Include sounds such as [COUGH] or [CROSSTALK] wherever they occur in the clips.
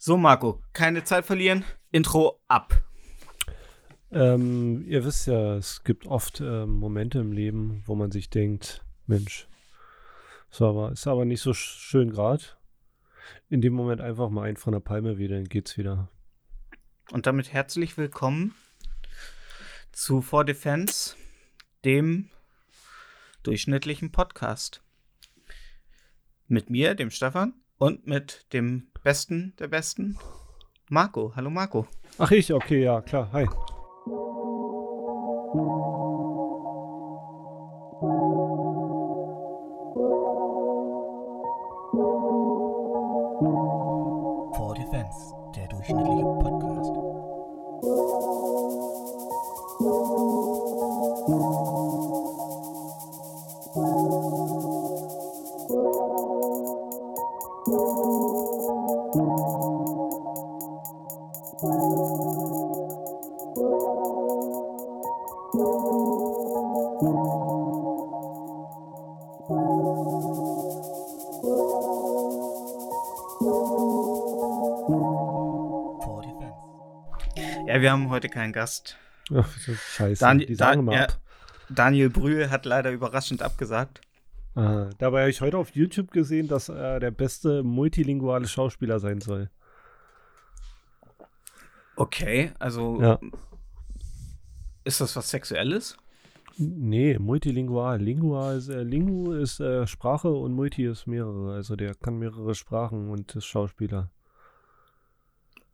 So, Marco, keine Zeit verlieren. Intro ab. Ähm, ihr wisst ja, es gibt oft äh, Momente im Leben, wo man sich denkt, Mensch, ist aber, ist aber nicht so schön gerade. In dem Moment einfach mal ein von der Palme wieder, dann geht's wieder. Und damit herzlich willkommen zu For Defense, dem durchschnittlichen Podcast. Mit mir, dem Stefan, und mit dem Besten der Besten, Marco. Hallo Marco. Ach ich, okay, ja, klar. Hi. Heute keinen Gast. Ach, scheiße. Dani- die sagen mal ab. Daniel Brühl hat leider überraschend abgesagt. Ah, dabei habe ich heute auf YouTube gesehen, dass er der beste multilinguale Schauspieler sein soll. Okay, also Ja. ist das was Sexuelles? Nee, multilingual. Lingua ist, äh, Lingu ist äh, Sprache und Multi ist mehrere. Also der kann mehrere Sprachen und ist Schauspieler.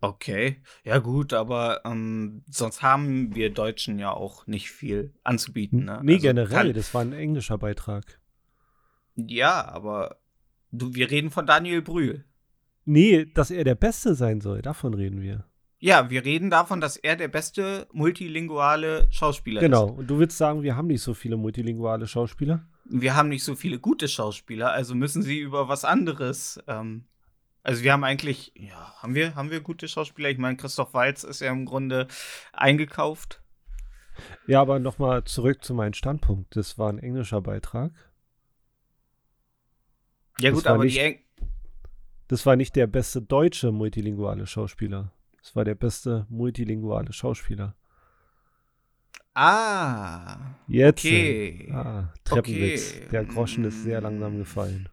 Okay, ja gut, aber ähm, sonst haben wir Deutschen ja auch nicht viel anzubieten. Ne? Nee, Also generell, das war ein englischer Beitrag. Ja, aber du, wir reden von Daniel Brühl. Nee, dass er der Beste sein soll, davon reden wir. Ja, wir reden davon, dass er der beste multilinguale Schauspieler Genau. ist. Und du willst sagen, wir haben nicht so viele multilinguale Schauspieler? Wir haben nicht so viele gute Schauspieler, also müssen sie über was anderes. Ähm, also wir haben eigentlich, ja, haben wir, haben wir gute Schauspieler? Ich meine, Christoph Waltz ist ja im Grunde eingekauft. Ja, aber nochmal zurück zu meinem Standpunkt. Das war ein englischer Beitrag. Ja Das gut, aber nicht- die Eng Das war nicht der beste deutsche multilinguale Schauspieler. Das war der beste multilinguale Schauspieler. Ah, Jetzt. okay. Ah, Treppenwitz. Okay. Der Groschen ist sehr langsam gefallen.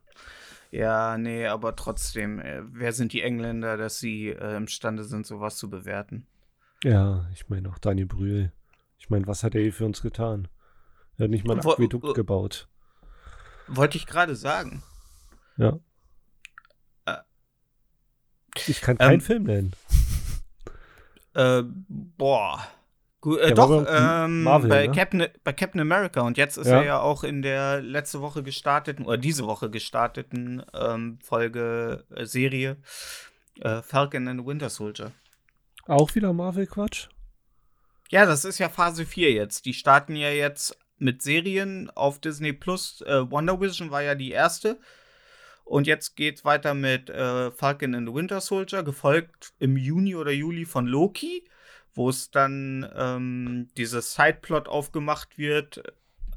Ja, nee, aber trotzdem, äh, wer sind die Engländer, dass sie äh, imstande sind, sowas zu bewerten? Ja, ich meine auch Daniel Brühl. Ich meine, was hat er hier für uns getan? Er hat nicht mal ein Wo- Aquädukt gebaut. Wollte ich gerade sagen. Ja. Äh. Ich kann keinen Ähm, Film nennen. Äh, boah. Gut, äh, doch, ähm, Marvel, bei, ne? Captain, bei Captain America. Und jetzt ist Ja. er ja auch in der letzte Woche gestarteten, oder diese Woche gestarteten ähm, Folge, äh, Serie äh, Falcon and Winter Soldier. Auch wieder Marvel-Quatsch? Ja, das ist ja Phase 4 jetzt. Die starten ja jetzt mit Serien auf Disney Plus. Äh, Wonder Vision war ja die erste. Und jetzt geht's weiter mit äh, Falcon and the Winter Soldier, gefolgt im Juni oder Juli von Loki, wo es dann ähm, dieses Sideplot aufgemacht wird,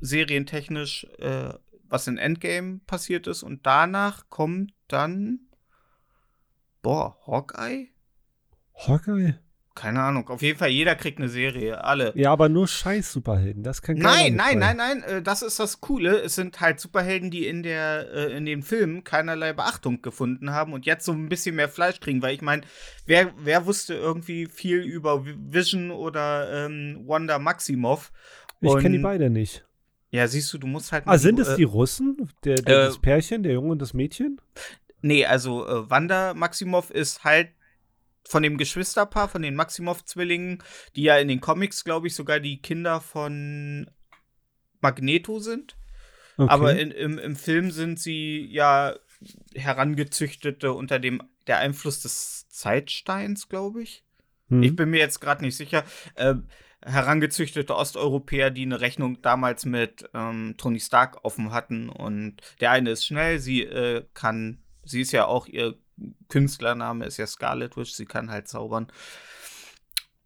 serientechnisch, äh, was in Endgame passiert ist. Und danach kommt dann, boah, Hawkeye? Hawkeye? Keine Ahnung. Auf jeden Fall, jeder kriegt eine Serie. Alle. Ja, aber nur Scheiß-Superhelden. Das kann Nein, nein, nein, nein, äh, das ist das Coole. Es sind halt Superhelden, die in der äh, in den Filmen keinerlei Beachtung gefunden haben und jetzt so ein bisschen mehr Fleisch kriegen, weil ich meine, wer, wer wusste irgendwie viel über Vision oder ähm, Wanda Maximoff? Ich kenne die beide nicht. Ja, siehst du, du musst halt. Ah, sind es äh, die Russen? Der, der, äh, das Pärchen, der Junge und das Mädchen? Nee, also äh, Wanda Maximoff ist halt von dem Geschwisterpaar, von den Maximoff-Zwillingen, die ja in den Comics, glaube ich, sogar die Kinder von Magneto sind. Okay. Aber in, im, im Film sind sie ja herangezüchtete unter dem der Einfluss des Zeitsteins, glaube ich. Hm. Ich bin mir jetzt gerade nicht sicher. Äh, herangezüchtete Osteuropäer, die eine Rechnung damals mit ähm, Tony Stark offen hatten. Und der eine ist schnell, sie äh, kann, sie ist ja auch, ihr Künstlername ist ja Scarlet Witch, sie kann halt zaubern.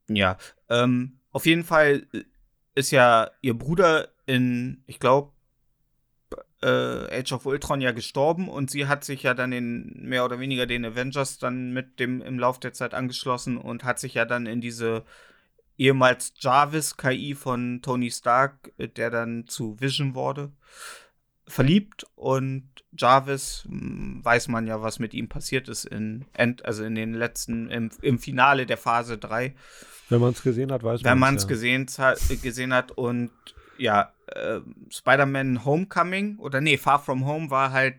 Ja, ähm, auf jeden Fall ist ja ihr Bruder in, ich glaube, äh, Age of Ultron ja gestorben und sie hat sich ja dann in mehr oder weniger den Avengers dann mit dem im Lauf der Zeit angeschlossen und hat sich ja dann in diese ehemals Jarvis KI von Tony Stark, äh, der dann zu Vision wurde, verliebt und Jarvis hm, weiß man ja, was mit ihm passiert ist in End, also in den letzten im, im Finale der Phase 3. Wenn man es gesehen hat, weiß man Wenn man es ja. gesehen, gesehen hat und ja, äh, Spider-Man Homecoming oder nee, Far From Home war halt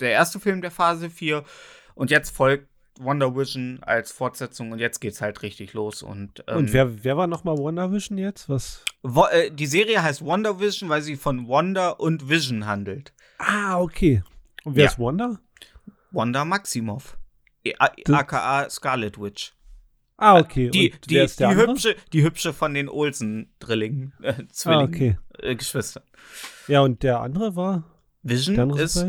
der erste Film der Phase 4 und jetzt folgt Wonder Vision als Fortsetzung und jetzt geht's halt richtig los. Und, ähm, und wer, wer war nochmal Wonder Vision jetzt? Was? Wo, äh, die Serie heißt Wonder Vision, weil sie von Wonder und Vision handelt. Ah, okay. Und wer ja. ist Wonder? Wanda Maximoff. aka Scarlet Witch. Ah, okay. Die, die, die, die hübsche, die hübsche von den Olsen-Drillingen, äh, Zwillingen, ah, okay. äh, Geschwistern. Ja, und der andere war? Vision ist.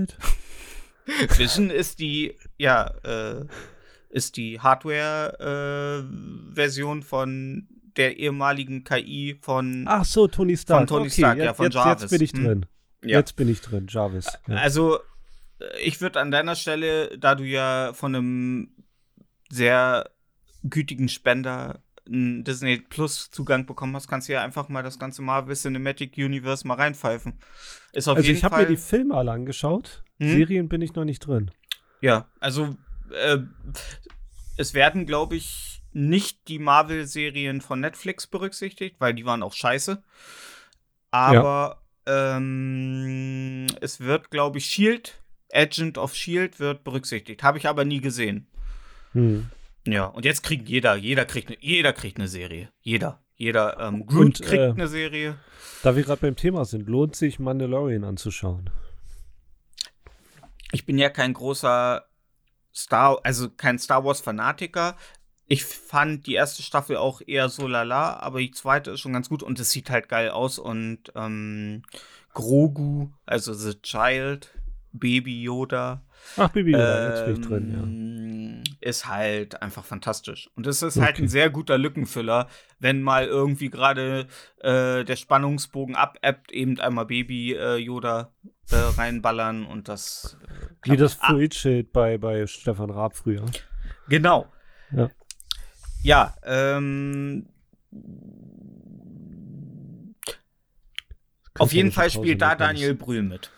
[LAUGHS] Vision ist die, ja, äh, ist die Hardware-Version äh, von der ehemaligen KI von. Ach so, Tony Stark. Von Tony okay, Stark, jetzt, ja, von jetzt, Jarvis. Jetzt bin ich hm. drin. Hm. Ja. Jetzt bin ich drin, Jarvis. Ja. Also, ich würde an deiner Stelle, da du ja von einem sehr gütigen Spender einen Disney Plus Zugang bekommen hast, kannst du ja einfach mal das ganze Marvel Cinematic Universe mal reinpfeifen. Ist auf also jeden ich habe mir die Filme alle angeschaut. Hm? Serien bin ich noch nicht drin. Ja, also äh, es werden, glaube ich, nicht die Marvel-Serien von Netflix berücksichtigt, weil die waren auch scheiße. Aber ja. ähm, es wird, glaube ich, Shield, Agent of Shield wird berücksichtigt. Habe ich aber nie gesehen. Hm. Ja, und jetzt kriegt jeder, jeder kriegt, ne, jeder kriegt eine Serie. Jeder. Jeder ähm, Groot und, kriegt äh, eine Serie. Da wir gerade beim Thema sind, lohnt sich Mandalorian anzuschauen. Ich bin ja kein großer Star, also kein Star Wars Fanatiker. Ich fand die erste Staffel auch eher so lala, aber die zweite ist schon ganz gut und es sieht halt geil aus und ähm, Grogu, also The Child, Baby Yoda. Ach, Baby Yoda, ähm, jetzt bin ich drin, ja. Ähm, ist halt einfach fantastisch. Und es ist okay. halt ein sehr guter Lückenfüller, wenn mal irgendwie gerade äh, der Spannungsbogen abebbt, eben einmal Baby äh, Yoda äh, reinballern und das. Äh, Wie das Fluidschild bei, bei Stefan Raab früher. Genau. Ja. Ja, ähm. Auf jeden Fall spielt da Daniel Brühl mit.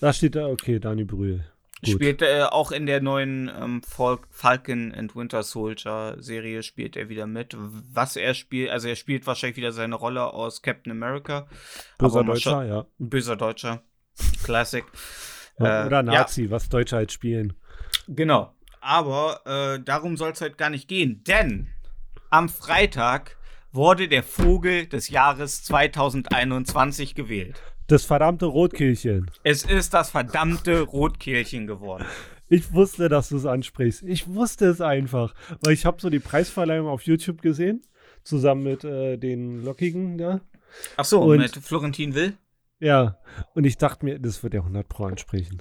Da steht da, okay, Daniel Brühl. Gut. Spielt äh, auch in der neuen ähm, Falcon and Winter Soldier Serie spielt er wieder mit. Was er spielt, also er spielt wahrscheinlich wieder seine Rolle aus Captain America. Böser Deutscher, ja. Böser Deutscher. Classic. Ja, oder äh, Nazi, ja. was Deutsche halt spielen. Genau. Aber äh, darum soll es halt gar nicht gehen, denn am Freitag wurde der Vogel des Jahres 2021 gewählt. Das verdammte Rotkehlchen. Es ist das verdammte Rotkehlchen geworden. Ich wusste, dass du es ansprichst. Ich wusste es einfach. Weil ich habe so die Preisverleihung auf YouTube gesehen, zusammen mit äh, den Lockigen da. Ach so, und mit Florentin Will? Ja, und ich dachte mir, das wird ja 100 Pro ansprechen.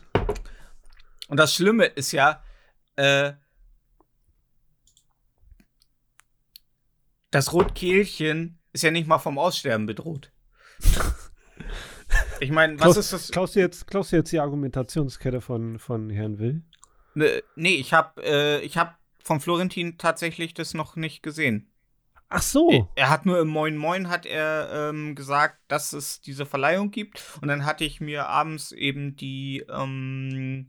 Und das Schlimme ist ja, äh, das Rotkehlchen ist ja nicht mal vom Aussterben bedroht. [LAUGHS] Ich meine, was Klaus, ist das? Klaust du, jetzt, klaust du jetzt die Argumentationskette von, von Herrn Will? Ne, nee, ich habe äh, hab von Florentin tatsächlich das noch nicht gesehen. Ach so. Er hat nur im Moin Moin hat er ähm, gesagt, dass es diese Verleihung gibt. Und dann hatte ich mir abends eben die ähm,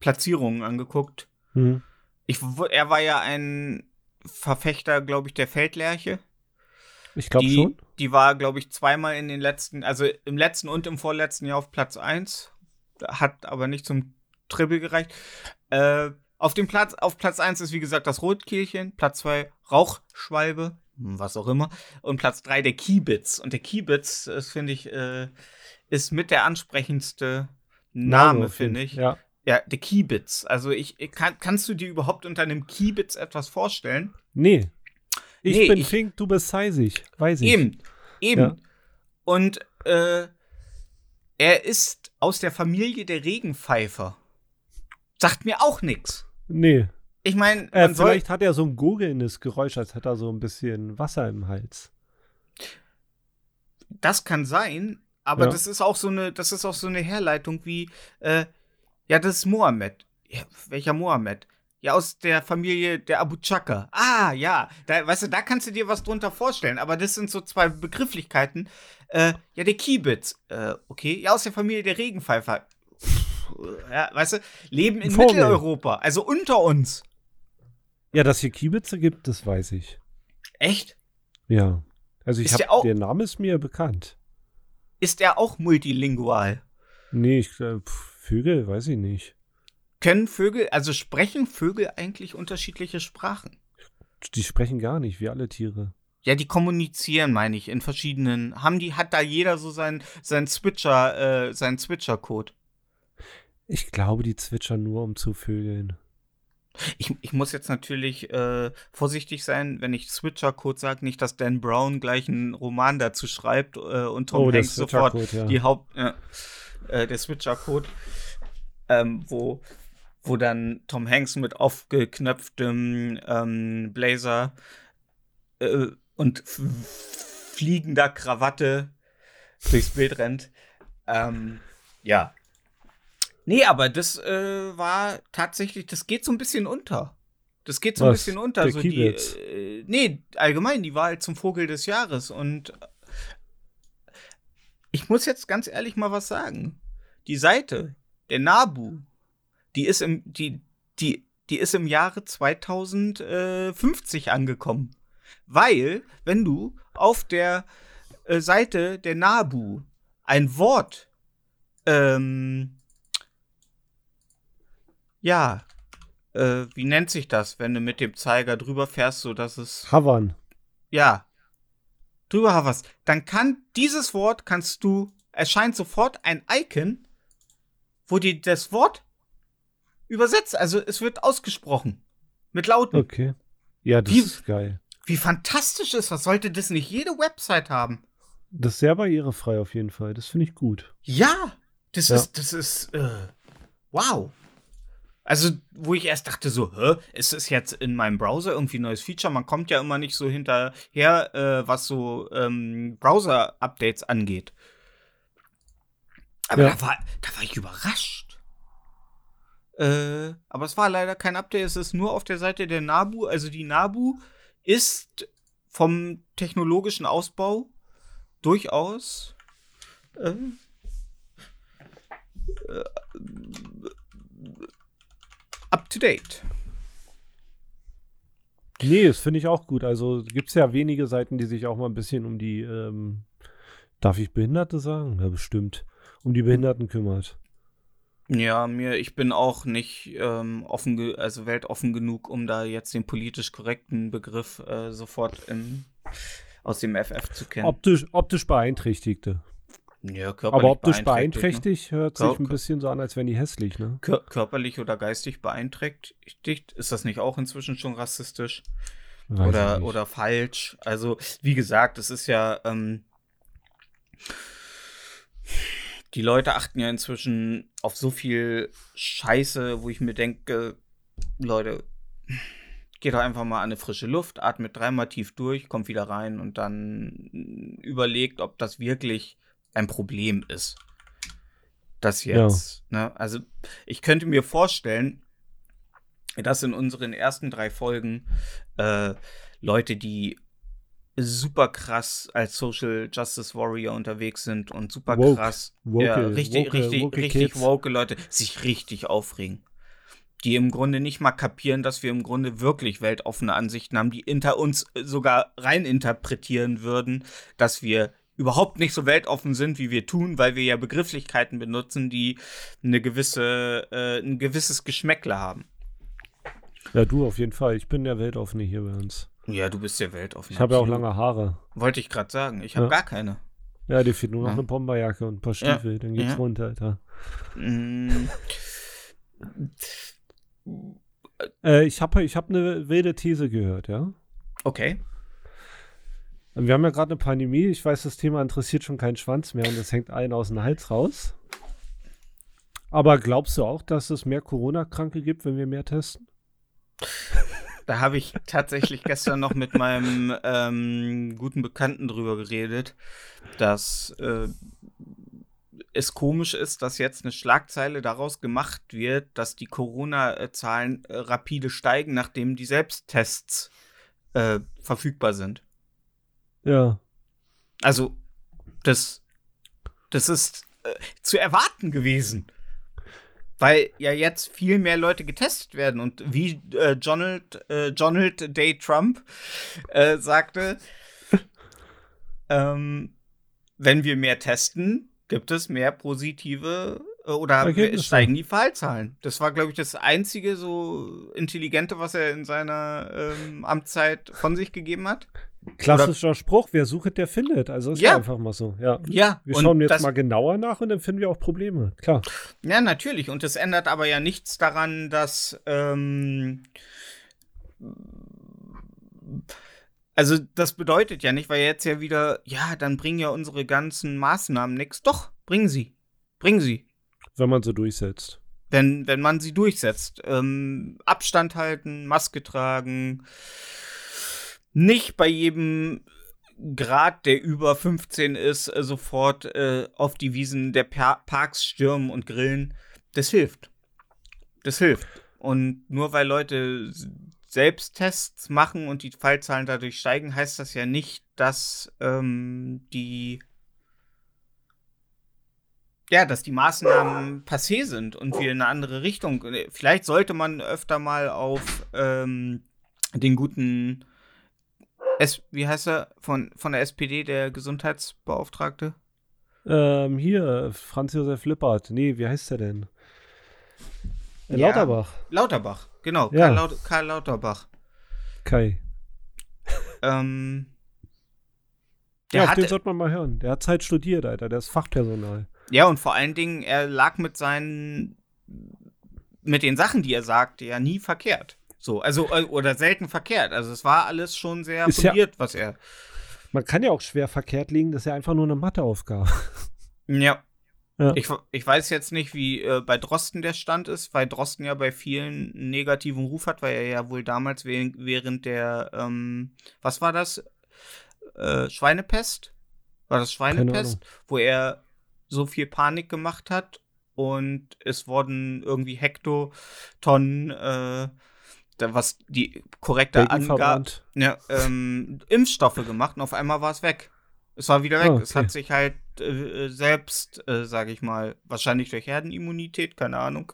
Platzierungen angeguckt. Mhm. Ich, er war ja ein Verfechter, glaube ich, der Feldlerche. Ich glaube schon. Die war, glaube ich, zweimal in den letzten, also im letzten und im vorletzten Jahr auf Platz 1. Hat aber nicht zum Triple gereicht. Äh, auf dem Platz, auf Platz 1 ist wie gesagt das Rotkehlchen, Platz 2 Rauchschwalbe, was auch immer. Und Platz 3 der Kiebitz. Und der Kiebitz, das finde ich, äh, ist mit der ansprechendste Name, Name finde ich. Ja. Ja, der Kiebitz. Also ich, kann, kannst du dir überhaupt unter einem Kiebitz etwas vorstellen? Nee. Ich nee, bin ich, Fink, du bist Seisig. Weiß ich. Eben, eben. Ja. Und äh, er ist aus der Familie der Regenpfeifer. Sagt mir auch nichts. Nee. Ich meine, äh, vielleicht hat er so ein gurgelndes Geräusch, als hätte er so ein bisschen Wasser im Hals. Das kann sein, aber Ja. das ist auch so eine, das ist auch so eine Herleitung wie, äh, ja, das ist Mohammed. Ja, welcher Mohammed? Ja, aus der Familie der Abu Chaka. Ah, ja. Da, weißt du, da kannst du dir was drunter vorstellen. Aber das sind so zwei Begrifflichkeiten. Äh, ja, der Kiebitz. Äh, okay. Ja, aus der Familie der Regenpfeifer. Ja, weißt du, leben in Vogel. Mitteleuropa, also unter uns. Ja, dass hier Kiebitze gibt, das weiß ich. Echt? Ja. Also ich Ist der habe, auch- der Name ist mir bekannt. Ist er auch multilingual? Nee, ich äh, pf, Vögel, weiß ich nicht. Können Vögel, also sprechen Vögel eigentlich unterschiedliche Sprachen? Die sprechen gar nicht, wie alle Tiere. Ja, die kommunizieren, meine ich, in verschiedenen. Haben die, hat da jeder so seinen sein Switcher, äh, seinen Switcher-Code? Ich glaube, die zwitschern nur, um zu vögeln. Ich, ich muss jetzt natürlich äh, vorsichtig sein, wenn ich Switcher-Code sage, nicht, dass Dan Brown gleich einen Roman dazu schreibt äh, und Tom oh, Hanks sofort ja. die Haupt, äh, der Switcher-Code, ähm, wo, wo dann Tom Hanks mit aufgeknöpftem ähm, Blazer äh, und fliegender Krawatte durchs Bild rennt. Ähm, ja. Nee, aber das äh, war tatsächlich, das geht so ein bisschen unter. Das geht so ein Was? bisschen unter. Der so die, äh, nee, allgemein die Wahl zum Vogel des Jahres. Und ich muss jetzt ganz ehrlich mal was sagen. Die Seite, der Nabu, die ist im, die, die, die ist im Jahre 2050 angekommen. Weil, wenn du auf der äh, Seite der Nabu ein Wort, ähm, ja, äh, wie nennt sich das, wenn du mit dem Zeiger drüber fährst, so dass es Havern. ja, drüber hoverst, dann kann dieses Wort kannst du erscheint sofort ein Icon, wo dir das Wort übersetzt, also es wird ausgesprochen mit Lauten. Okay. Ja, das Wie- ist geil. Wie fantastisch ist das? Sollte das nicht jede Website haben? Das ist sehr barrierefrei auf jeden Fall. Das finde ich gut. Ja, das Ja. ist, das ist, äh, wow. Also, wo ich erst dachte so, hä, ist es jetzt in meinem Browser irgendwie ein neues Feature? Man kommt ja immer nicht so hinterher, äh, was so ähm, Browser-Updates angeht. Aber Ja. da, war, da war ich überrascht. Äh, aber es war leider kein Update, es ist nur auf der Seite der Nabu. Also die Nabu ist vom technologischen Ausbau durchaus äh, äh, up to date. Nee, das finde ich auch gut. Also gibt es ja wenige Seiten, die sich auch mal ein bisschen um die, ähm, darf ich Behinderte sagen? Ja, bestimmt. Um die Behinderten kümmert. Ja, mir, ich bin auch nicht ähm, offen, also weltoffen genug, um da jetzt den politisch korrekten Begriff äh, sofort im, aus dem FF zu kennen. Optisch, optisch Beeinträchtigte. ja, körperlich Aber optisch ne? beeinträchtigt hört sich Kör- ein bisschen so an, als wären die hässlich, ne? Kör körperlich oder geistig beeinträchtigt? Ist das nicht auch inzwischen schon rassistisch? Weiß oder, oder falsch? Also, wie gesagt, es ist ja, ähm, die Leute achten ja inzwischen auf so viel Scheiße, wo ich mir denke, Leute, geht doch einfach mal an eine frische Luft, atmet dreimal tief durch, kommt wieder rein und dann überlegt, ob das wirklich ein Problem ist. Das jetzt, ne? Also, ich könnte mir vorstellen, dass in unseren ersten drei Folgen äh, Leute, die super krass als Social Justice Warrior unterwegs sind und super Woke. krass, Woke, ja, richtig, woke, richtig, woke richtig Kids. woke Leute sich richtig aufregen. Die im Grunde nicht mal kapieren, dass wir im Grunde wirklich weltoffene Ansichten haben, die hinter uns sogar reininterpretieren würden, dass wir überhaupt nicht so weltoffen sind, wie wir tun, weil wir ja Begrifflichkeiten benutzen, die eine gewisse, äh, ein gewisses Geschmäckle haben. Ja, du auf jeden Fall. Ich bin der Weltoffene hier bei uns. Ja, du bist ja weltoffen. Ich habe ja auch lange Haare. Wollte ich gerade sagen. Ich habe Ja. gar keine. Ja, dir fehlt nur noch Ja. eine Bomberjacke und ein paar Ja. Stiefel. Dann geht's Ja. runter, Alter. Mm. Äh, ich habe ich hab eine wilde These gehört, ja? Okay. Wir haben ja gerade eine Pandemie. Ich weiß, das Thema interessiert schon keinen Schwanz mehr und es hängt allen aus dem Hals raus. Aber glaubst du auch, dass es mehr Corona-Kranke gibt, wenn wir mehr testen? [LAUGHS] Da habe ich tatsächlich gestern noch mit meinem ähm, guten Bekannten drüber geredet, dass äh, es komisch ist, dass jetzt eine Schlagzeile daraus gemacht wird, dass die Corona-Zahlen äh, rapide steigen, nachdem die Selbsttests äh, verfügbar sind. Ja. Also, das, das ist äh, zu erwarten gewesen. Weil ja jetzt viel mehr Leute getestet werden. Und wie äh, Donald, äh, Donald Day Trump äh, sagte, [LAUGHS] ähm, wenn wir mehr testen, gibt es mehr positive äh, oder Ergebnisse. steigen die Fallzahlen. Das war, glaube ich, das einzige so intelligente, was er in seiner ähm, Amtszeit von sich gegeben hat. Klassischer Spruch, wer sucht, der findet. Also ist Ja. einfach mal so. Ja. Ja, Wir schauen jetzt das, mal genauer nach und dann finden wir auch Probleme. Klar. Ja, natürlich. Und das ändert aber ja nichts daran, dass. Ähm, also, das bedeutet ja nicht, weil jetzt ja wieder, ja, dann bringen ja unsere ganzen Maßnahmen nichts. Doch, bringen sie. Bringen sie. Wenn man so durchsetzt. Wenn, wenn man sie durchsetzt. Ähm, Abstand halten, Maske tragen. Nicht bei jedem Grad, der über 15 ist, äh, sofort äh, auf die Wiesen der pa Parks stürmen und grillen. Das hilft. Das hilft. Und nur weil Leute Selbsttests machen und die Fallzahlen dadurch steigen, heißt das ja nicht, dass ähm, die ja, dass die Maßnahmen passé sind und wir in eine andere Richtung. Vielleicht sollte man öfter mal auf ähm, den guten S wie heißt er von, von der SPD, der Gesundheitsbeauftragte? Ähm, hier, Franz Josef Lippert. Nee, wie heißt der denn? Äh, Ja. Lauterbach. Lauterbach, genau, Ja. Karl, Laut Karl Lauterbach. Kai. Ähm, Ja, der auf hat, den sollte man mal hören. Der hat Zeit studiert, Alter. Der ist Fachpersonal. ja, und vor allen Dingen, er lag mit seinen, mit den Sachen, die er sagte, ja nie verkehrt. So, also, äh, oder selten verkehrt. Also, es war alles schon sehr Ist ja- fundiert, was er. Man kann ja auch schwer verkehrt liegen, das ist ja einfach nur eine Matheaufgabe. [LAUGHS] Ja. Ja. Ich, ich weiß jetzt nicht, wie äh, bei Drosten der Stand ist, weil Drosten ja bei vielen einen negativen Ruf hat, weil er ja wohl damals während, der, ähm, was war das? Äh, Schweinepest? War das Schweinepest? Wo er so viel Panik gemacht hat und es wurden irgendwie Hektotonnen, äh, was die korrekte Angabe, ja, ähm, Impfstoffe gemacht und auf einmal war es weg. Es war wieder weg. Es okay. hat sich halt äh, selbst, äh, sage ich mal, wahrscheinlich durch Herdenimmunität, keine Ahnung,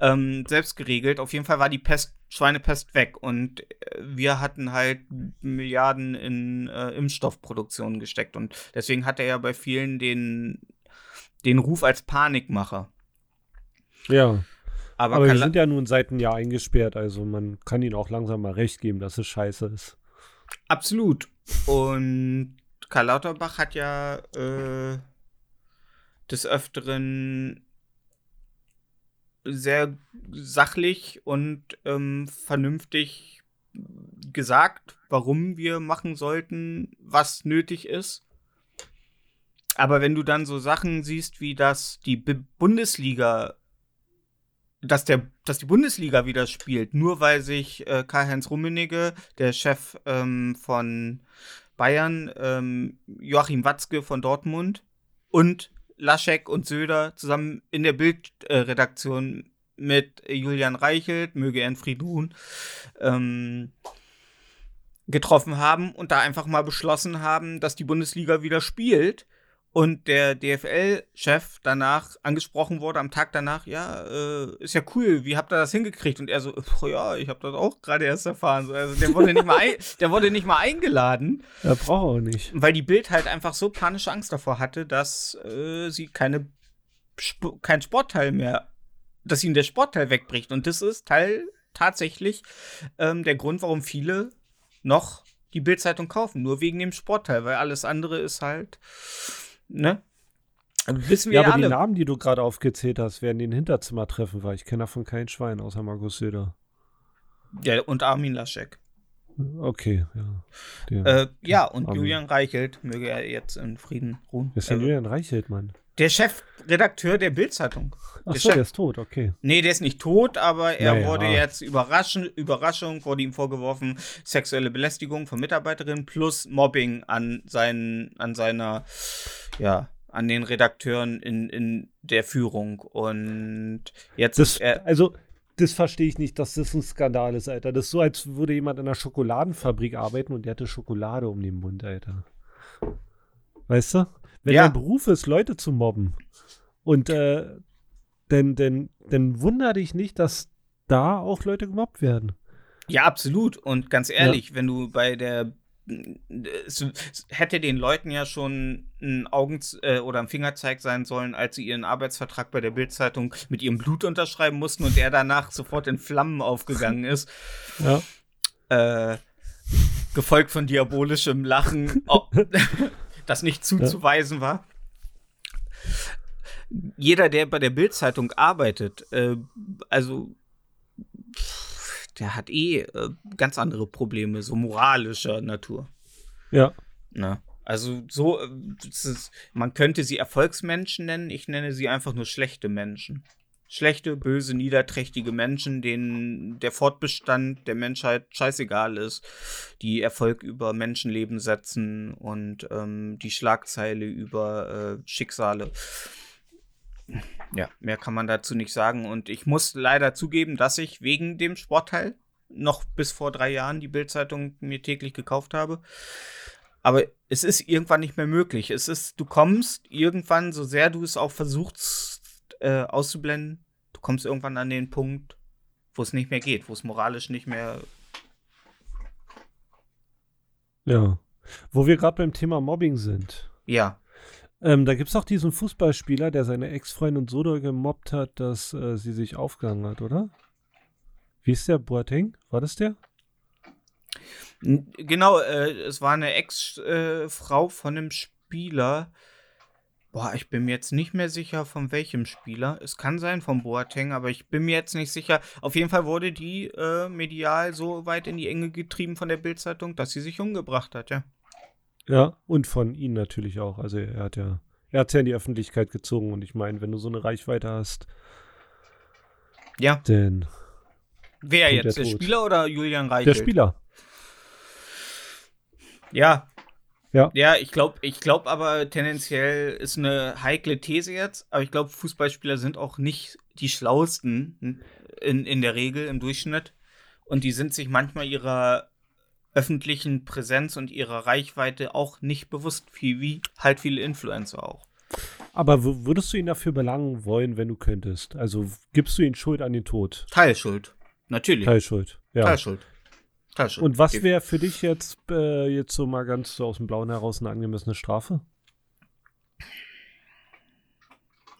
ähm, selbst geregelt. Auf jeden Fall war die Pest, Schweinepest weg und äh, wir hatten halt Milliarden in äh, Impfstoffproduktion gesteckt und deswegen hat er ja bei vielen den, den Ruf als Panikmacher. Ja. Aber, Aber wir sind ja nun seit einem Jahr eingesperrt, also man kann ihnen auch langsam mal recht geben, dass es scheiße ist. Absolut. Und Karl Lauterbach hat ja äh, des Öfteren sehr sachlich und ähm, vernünftig gesagt, warum wir machen sollten, was nötig ist. Aber wenn du dann so Sachen siehst, wie dass die Bundesliga, dass der, dass die Bundesliga wieder spielt, nur weil sich äh, Karl-Heinz Rummenigge, der Chef ähm, von Bayern, ähm, Joachim Watzke von Dortmund und Laschek und Söder zusammen in der Bildredaktion mit Julian Reichelt, möge er in Frieden ruhen, ähm, getroffen haben und da einfach mal beschlossen haben, dass die Bundesliga wieder spielt. Und der DFL-Chef danach angesprochen wurde, am Tag danach, ja, äh, ist ja cool, wie habt ihr das hingekriegt? Und er so, [LAUGHS] "Pff, ja, ich habe das auch gerade erst erfahren. So, Also der wurde, nicht mal ein, der wurde nicht mal eingeladen, Er braucht auch nicht. weil die Bild halt einfach so panische Angst davor hatte, dass äh, sie keine Sp kein Sportteil mehr, dass ihnen der Sportteil wegbricht. Und das ist Teil tatsächlich ähm, der Grund, warum viele noch die Bildzeitung kaufen, nur wegen dem Sportteil, weil alles andere ist halt, ne? Wissen wir Ja, ja, aber die alle. Namen, die du gerade aufgezählt hast, werden die in Hinterzimmer treffen, weil ich kenne davon kein Schwein, außer Markus Söder. Ja, und Armin Laschek. Okay, ja. Der, Äh, ja, und Armin. Julian Reichelt, möge er jetzt in Frieden ruhen. Wer ist denn Also, Julian Reichelt, Mann? Der Chefredakteur der Bildzeitung. Ach Der so, Chef- der ist tot, okay. Nee, der ist nicht tot, aber er Naja. wurde jetzt überraschen, Überraschung, wurde ihm vorgeworfen, sexuelle Belästigung von Mitarbeiterinnen plus Mobbing an seinen, an seiner, ja, an den Redakteuren in, in der Führung. Und jetzt Das, er. also, das verstehe ich nicht, dass das ein Skandal ist, Alter. Das ist so, als würde jemand in einer Schokoladenfabrik arbeiten und der hatte Schokolade um den Mund, Alter. Weißt du? Wenn Ja. dein Beruf ist, Leute zu mobben und äh, dann, dann, dann wunder dich nicht, dass da auch Leute gemobbt werden. Ja, absolut. Und ganz ehrlich, wenn du bei der. Es es hätte den Leuten ja schon ein Augen äh, oder ein Fingerzeig sein sollen, als sie ihren Arbeitsvertrag bei der Bildzeitung mit ihrem Blut unterschreiben mussten und der danach [LAUGHS] sofort in Flammen aufgegangen ist. Ja. äh, gefolgt von diabolischem Lachen, oh, [LAUGHS] das nicht zuzuweisen war. Jeder, der bei der Bildzeitung arbeitet, äh, also der hat eh äh, ganz andere Probleme, so moralischer Natur. Ja. Ne? Also so, äh, ist, man könnte sie Erfolgsmenschen nennen, ich nenne sie einfach nur schlechte Menschen. Schlechte, böse, niederträchtige Menschen, denen der Fortbestand der Menschheit scheißegal ist, die Erfolg über Menschenleben setzen und ähm, die Schlagzeile über äh, Schicksale. Ja, mehr kann man dazu nicht sagen. Und ich muss leider zugeben, dass ich wegen dem Sportteil noch bis vor drei Jahren die Bildzeitung mir täglich gekauft habe. Aber es ist irgendwann nicht mehr möglich. Es ist, du kommst irgendwann, so sehr du es auch versuchst äh, auszublenden, du kommst irgendwann an den Punkt, wo es nicht mehr geht, wo es moralisch nicht mehr. Ja. Wo wir gerade beim Thema Mobbing sind. Ja, Ähm, da gibt es auch diesen Fußballspieler, der seine Ex-Freundin so doll gemobbt hat, dass äh, sie sich aufgehangen hat, oder? Wie ist der Boateng? War das der? Genau, äh, es war eine Ex-Frau von einem Spieler. Boah, ich bin mir jetzt nicht mehr sicher, von welchem Spieler. Es kann sein von Boateng, aber ich bin mir jetzt nicht sicher. Auf jeden Fall wurde die äh, medial so weit in die Enge getrieben von der Bildzeitung, dass sie sich umgebracht hat, ja. Ja, und von ihm natürlich auch. Also er hat ja, er hat ja in die Öffentlichkeit gezogen und ich meine, wenn du so eine Reichweite hast, Ja. dann Wer jetzt? der Der. Spieler oder Julian der Reichelt? Spieler. Ja. Ja. Ja, ich glaube, ich glaube aber tendenziell ist eine heikle These jetzt, aber ich glaube, Fußballspieler sind auch nicht die schlauesten in, in der Regel im Durchschnitt. Und die sind sich manchmal ihrer öffentlichen Präsenz und ihrer Reichweite auch nicht bewusst, wie, wie halt viele Influencer auch. Aber würdest du ihn dafür belangen wollen, wenn du könntest? Also gibst du ihm Schuld an den Tod? Teilschuld. Natürlich. Teilschuld. Ja. Teilschuld. Teilschuld. Und was wäre für dich jetzt, äh, jetzt so mal ganz so aus dem Blauen heraus eine angemessene Strafe?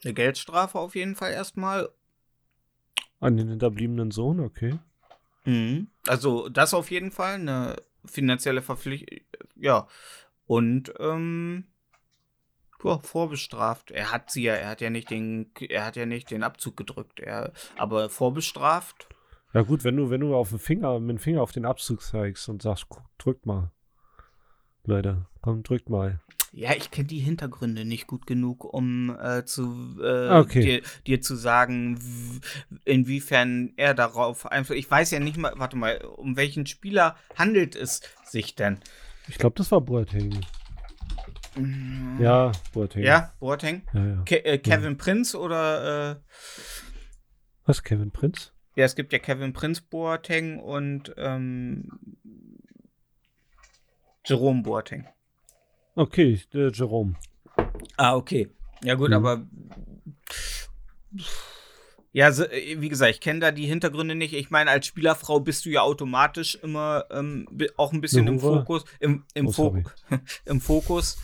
Eine Geldstrafe auf jeden Fall erstmal. An den hinterbliebenen Sohn, okay. Mhm. Also das auf jeden Fall, eine finanzielle Verpflichtung, ja. Und ähm, ja, vorbestraft. Er hat sie ja, er hat ja nicht den, er hat ja nicht den Abzug gedrückt. Er, aber vorbestraft. Ja gut, wenn du, wenn du auf den Finger, mit dem Finger auf den Abzug zeigst und sagst, drückt mal. Leute, komm, drückt mal. Ja, ich kenne die Hintergründe nicht gut genug, um äh, zu äh, okay. dir, dir zu sagen, inwiefern er darauf Einfluss. Ich weiß ja nicht mal, warte mal, um welchen Spieler handelt es sich denn? Ich glaube, das war Boateng. Mhm. Ja, Boateng. Ja, Boateng. ja, ja. Ke äh, Kevin Prinz oder äh, Was, Kevin Prinz? Ja, es gibt ja Kevin Prinz Boateng und ähm, Jerome Boateng. Okay, der Jerome. Ah, okay. Ja gut, Mhm. aber ja, so, wie gesagt, ich kenne da die Hintergründe nicht. Ich meine, als Spielerfrau bist du ja automatisch immer ähm, auch ein bisschen Eine im Hure? Fokus, im, im, Oh, Fo sorry. [LAUGHS] im Fokus,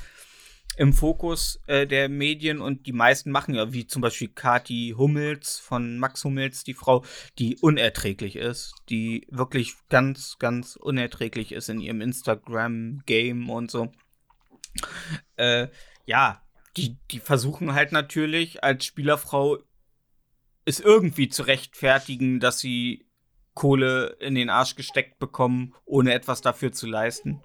im Fokus äh, der Medien und die meisten machen ja, wie zum Beispiel Kati Hummels von Max Hummels, die Frau, die unerträglich ist, die wirklich ganz, ganz unerträglich ist in ihrem Instagram-Game und so. Äh, ja, die, die versuchen halt natürlich als Spielerfrau es irgendwie zu rechtfertigen, dass sie Kohle in den Arsch gesteckt bekommen, ohne etwas dafür zu leisten.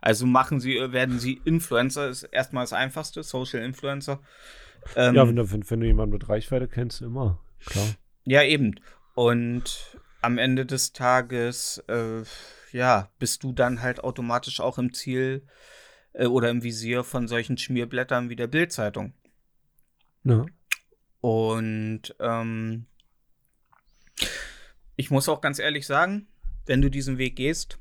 Also machen sie, werden sie Influencer, ist erstmal das einfachste, Social Influencer. Ähm, Ja, wenn du, wenn, du jemanden mit Reichweite kennst, immer. Klar. ja, eben. Und am Ende des Tages, äh, ja, bist du dann halt automatisch auch im Ziel, äh, oder im Visier von solchen Schmierblättern wie der Bildzeitung. Ja. Und ähm, ich muss auch ganz ehrlich sagen, wenn du diesen Weg gehst,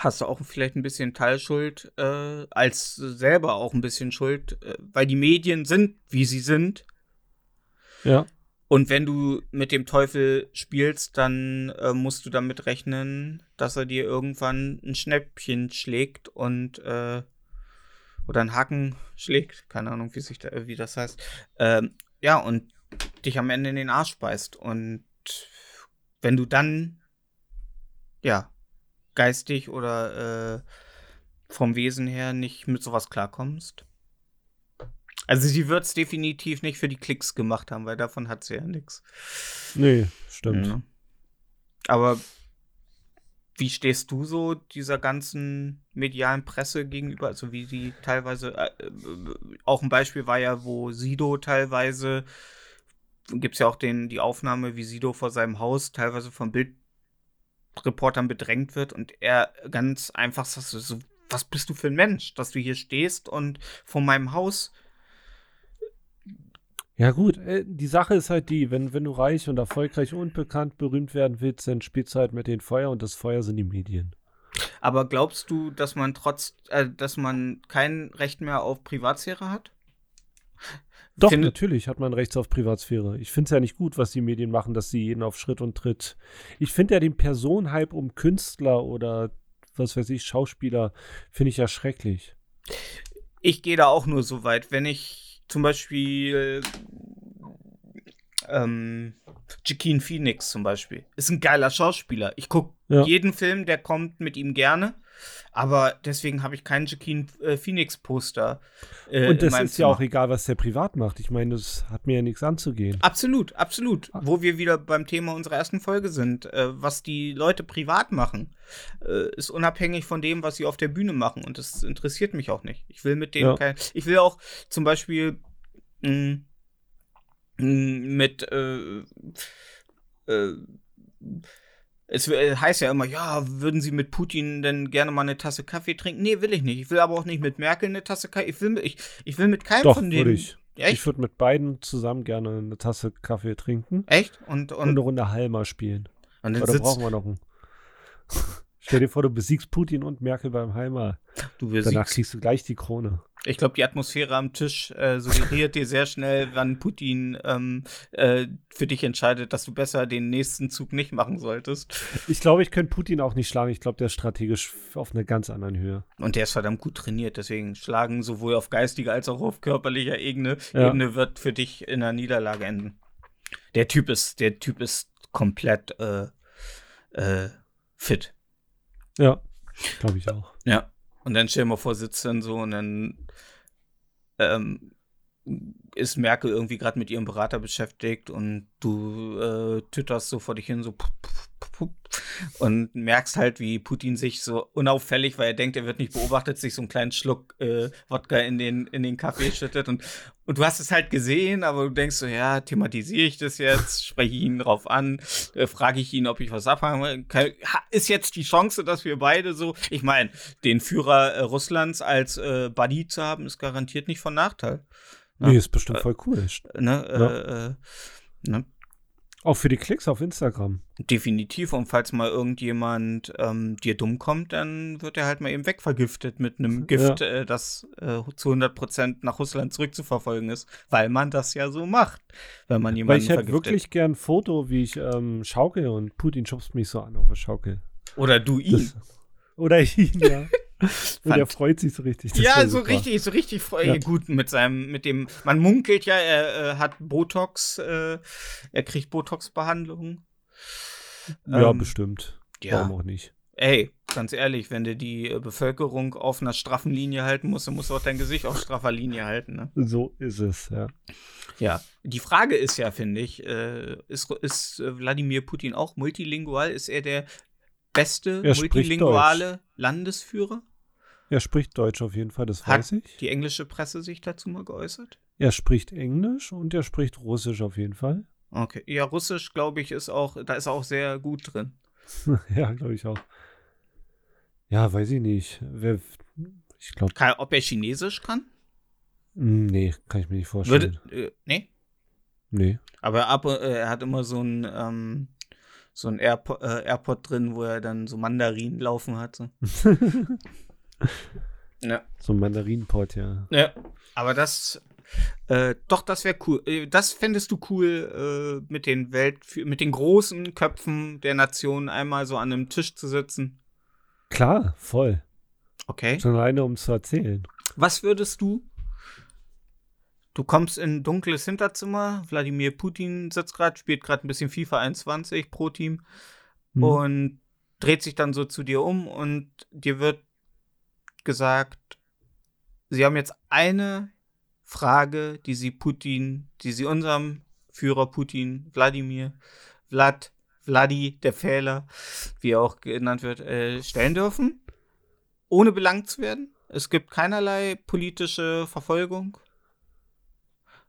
hast du auch vielleicht ein bisschen Teilschuld, äh, als selber auch ein bisschen Schuld, äh, weil die Medien sind, wie sie sind. Ja. Und wenn du mit dem Teufel spielst, dann äh, musst du damit rechnen, dass er dir irgendwann ein Schnäppchen schlägt und äh, oder einen Haken schlägt. Keine Ahnung, wie sich da, wie das heißt. Ähm, ja, und dich am Ende in den Arsch beißt. Und wenn du dann, ja, geistig oder äh, vom Wesen her nicht mit sowas klarkommst. Also sie wird es definitiv nicht für die Klicks gemacht haben, weil davon hat sie ja nichts. Nee, stimmt. Ja. Aber wie stehst du so dieser ganzen medialen Presse gegenüber? Also wie die teilweise, äh, äh auch ein Beispiel war ja, wo Sido teilweise, gibt es ja auch den, die Aufnahme, wie Sido vor seinem Haus teilweise vom Bildreportern bedrängt wird und er ganz einfach sagt, so, was bist du für ein Mensch, dass du hier stehst und vor meinem Haus ja, gut, äh, die Sache ist halt die, wenn, wenn du reich und erfolgreich und bekannt berühmt werden willst, dann spielst du halt mit den Feuer und das Feuer sind die Medien. Aber glaubst du, dass man trotz, äh, dass man kein Recht mehr auf Privatsphäre hat? Doch, Find natürlich hat man Recht auf Privatsphäre. Ich finde es ja nicht gut, was die Medien machen, dass sie jeden auf Schritt und Tritt. Ich finde ja den Personenhype um Künstler oder was weiß ich, Schauspieler, finde ich ja schrecklich. Ich gehe da auch nur so weit, wenn ich zum Beispiel ähm, Joaquin Phoenix zum Beispiel. Ist ein geiler Schauspieler. Ich gucke ja. jeden Film, der kommt mit ihm gerne. Aber deswegen habe ich keinen Joaquin äh, Phoenix Poster. Äh, und das ist Zimmer. ja auch egal, was der privat macht. Ich meine, das hat mir ja nichts anzugehen. Absolut, absolut. Ach. Wo wir wieder beim Thema unserer ersten Folge sind. Äh, was die Leute privat machen, äh, ist unabhängig von dem, was sie auf der Bühne machen. Und das interessiert mich auch nicht. Ich will mit denen ja. kein. Ich will auch zum Beispiel mh, mm, mh, mm, mit äh, äh, es äh, heißt ja immer, ja, würden Sie mit Putin denn gerne mal eine Tasse Kaffee trinken? Nee, will ich nicht. Ich will aber auch nicht mit Merkel eine Tasse Kaffee. Ich will, ich, ich will mit keinem Doch, von denen. Ich. Echt? Ich würde mit beiden zusammen gerne eine Tasse Kaffee trinken. Echt? Und, und, und eine Runde Halma spielen. Und dann Oder brauchen wir noch einen. Stell dir vor, du besiegst Putin und Merkel beim Heimer. Danach kriegst du gleich die Krone. Ich glaube, die Atmosphäre am Tisch äh, suggeriert dir sehr schnell, wann Putin ähm, äh, für dich entscheidet, dass du besser den nächsten Zug nicht machen solltest. Ich glaube, ich könnte Putin auch nicht schlagen. Ich glaube, der ist strategisch auf einer ganz anderen Höhe. Und der ist verdammt gut trainiert. Deswegen schlagen sowohl auf geistiger als auch auf körperlicher Ebene, ja. Ebene wird für dich in einer Niederlage enden. Der Typ ist, der Typ ist komplett äh, äh fit. Ja, glaube ich auch. Ja. Und dann stell dir mal vor, sitzt dann so und dann ähm, ist Merkel irgendwie gerade mit ihrem Berater beschäftigt und du äh, tütterst so vor dich hin, so und merkst halt, wie Putin sich so unauffällig, weil er denkt, er wird nicht beobachtet, sich so einen kleinen Schluck äh, Wodka in den, in den Kaffee schüttet und, und du hast es halt gesehen, aber du denkst so, ja, thematisiere ich das jetzt, [LAUGHS] spreche ich ihn drauf an, äh, frage ich ihn, ob ich was abhaben kann. Ist jetzt die Chance, dass wir beide so, ich meine, den Führer äh, Russlands als äh, Buddy zu haben, ist garantiert nicht von Nachteil. Nee, ist bestimmt voll cool. Ne, äh, ja. Äh, ne? Auch für die Klicks auf Instagram. Definitiv. Und falls mal irgendjemand ähm, dir dumm kommt, dann wird er halt mal eben wegvergiftet mit einem Gift, ja. äh, das äh, zu 100% nach Russland zurückzuverfolgen ist. Weil man das ja so macht, wenn man jemanden Weil ich hätte wirklich gern ein Foto, wie ich ähm, schaukel und Putin schubst mich so an auf der Schaukel. Oder du ihn. Das, [LAUGHS] oder ihn, ja. [LAUGHS] [LAUGHS] Und er freut sich so richtig. ja, so super. richtig, so richtig ja. gut mit seinem, mit dem, man munkelt ja, er äh, hat Botox, äh, er kriegt Botox-Behandlung. Ja, ähm, bestimmt. Ja. Warum auch nicht? Ey, ganz ehrlich, wenn du die äh, Bevölkerung auf einer straffen Linie halten musst, dann musst du auch dein Gesicht auf straffer Linie halten. Ne? So ist es, ja. Ja, die Frage ist ja, finde ich, äh, ist, ist äh, Wladimir Putin auch multilingual? Ist er der beste multilinguale Landesführer? Er spricht Deutsch auf jeden Fall, das Hat weiß ich. die englische Presse sich dazu mal geäußert? Er spricht Englisch und er spricht Russisch auf jeden Fall. [LAUGHS] Okay. Ja, Russisch, glaube ich, ist auch, da ist er auch sehr gut drin. ja, glaube ich auch. Ja, weiß ich nicht. Wer, Ich glaube. Ob er Chinesisch kann? Nee, kann ich mir nicht vorstellen. Würde, äh, nee? Nee. Aber ab, äh, er hat immer so ein, ähm, so ein Airpo äh, Airpod drin, wo er dann so Mandarinen laufen hat. [LAUGHS] So. ja. So ein Mandarinenpot, ja. Ja. Aber das, äh, doch, das wäre cool. Äh, das fändest du cool, äh, mit den Welt, mit den großen Köpfen der Nation einmal so an einem Tisch zu sitzen. Klar, voll. Okay. Schon alleine, um zu erzählen. Was würdest du? Du kommst in ein dunkles Hinterzimmer. Wladimir Putin sitzt gerade, spielt gerade ein bisschen FIFA 21 pro Team hm. und dreht sich dann so zu dir um und dir wird gesagt, sie haben jetzt eine Frage, die sie Putin, die sie unserem Führer Putin, Wladimir, Vlad, Vladi, der Fehler, wie er auch genannt wird, äh, stellen dürfen, ohne belangt zu werden. Es gibt keinerlei politische Verfolgung.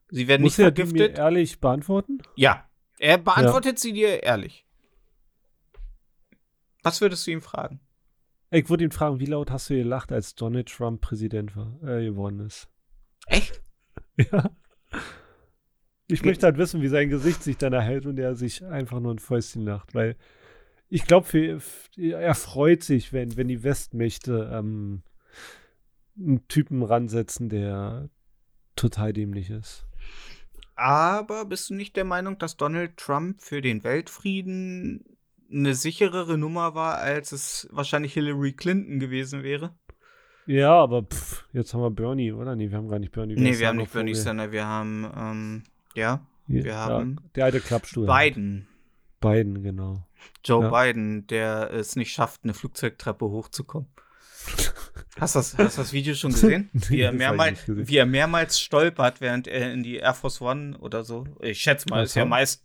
Sie werden Muss nicht vergiftet. Muss er mir ehrlich beantworten? Ja, er beantwortet ja. sie dir ehrlich. Was würdest du ihm fragen? Ich würde ihn fragen, wie laut hast du gelacht, als Donald Trump Präsident war, äh, geworden ist? Echt? [LAUGHS] Ja. Ich möchte halt wissen, wie sein Gesicht sich dann erhält und er sich einfach nur ein Fäustchen lacht, weil ich glaube, er freut sich, wenn, wenn die Westmächte ähm, einen Typen ransetzen, der total dämlich ist. Aber bist du nicht der Meinung, dass Donald Trump für den Weltfrieden eine sicherere Nummer war, als es wahrscheinlich Hillary Clinton gewesen wäre? Ja, aber pff, jetzt haben wir Bernie, oder? Nee, wir haben gar nicht Bernie. Nee, wir haben nicht Bernie Sanders, wir haben, ähm, ja, wir ja, haben. Der alte Klappstuhl. Biden. Biden, genau. Joe ja. Biden, der es nicht schafft, eine Flugzeugtreppe hochzukommen. [LAUGHS] Hast du das, hast das Video schon gesehen? [LAUGHS] Wie er, mehrmals, wie er mehrmals stolpert, während er in die Air Force One oder so. Ich schätze mal, ist ja meist,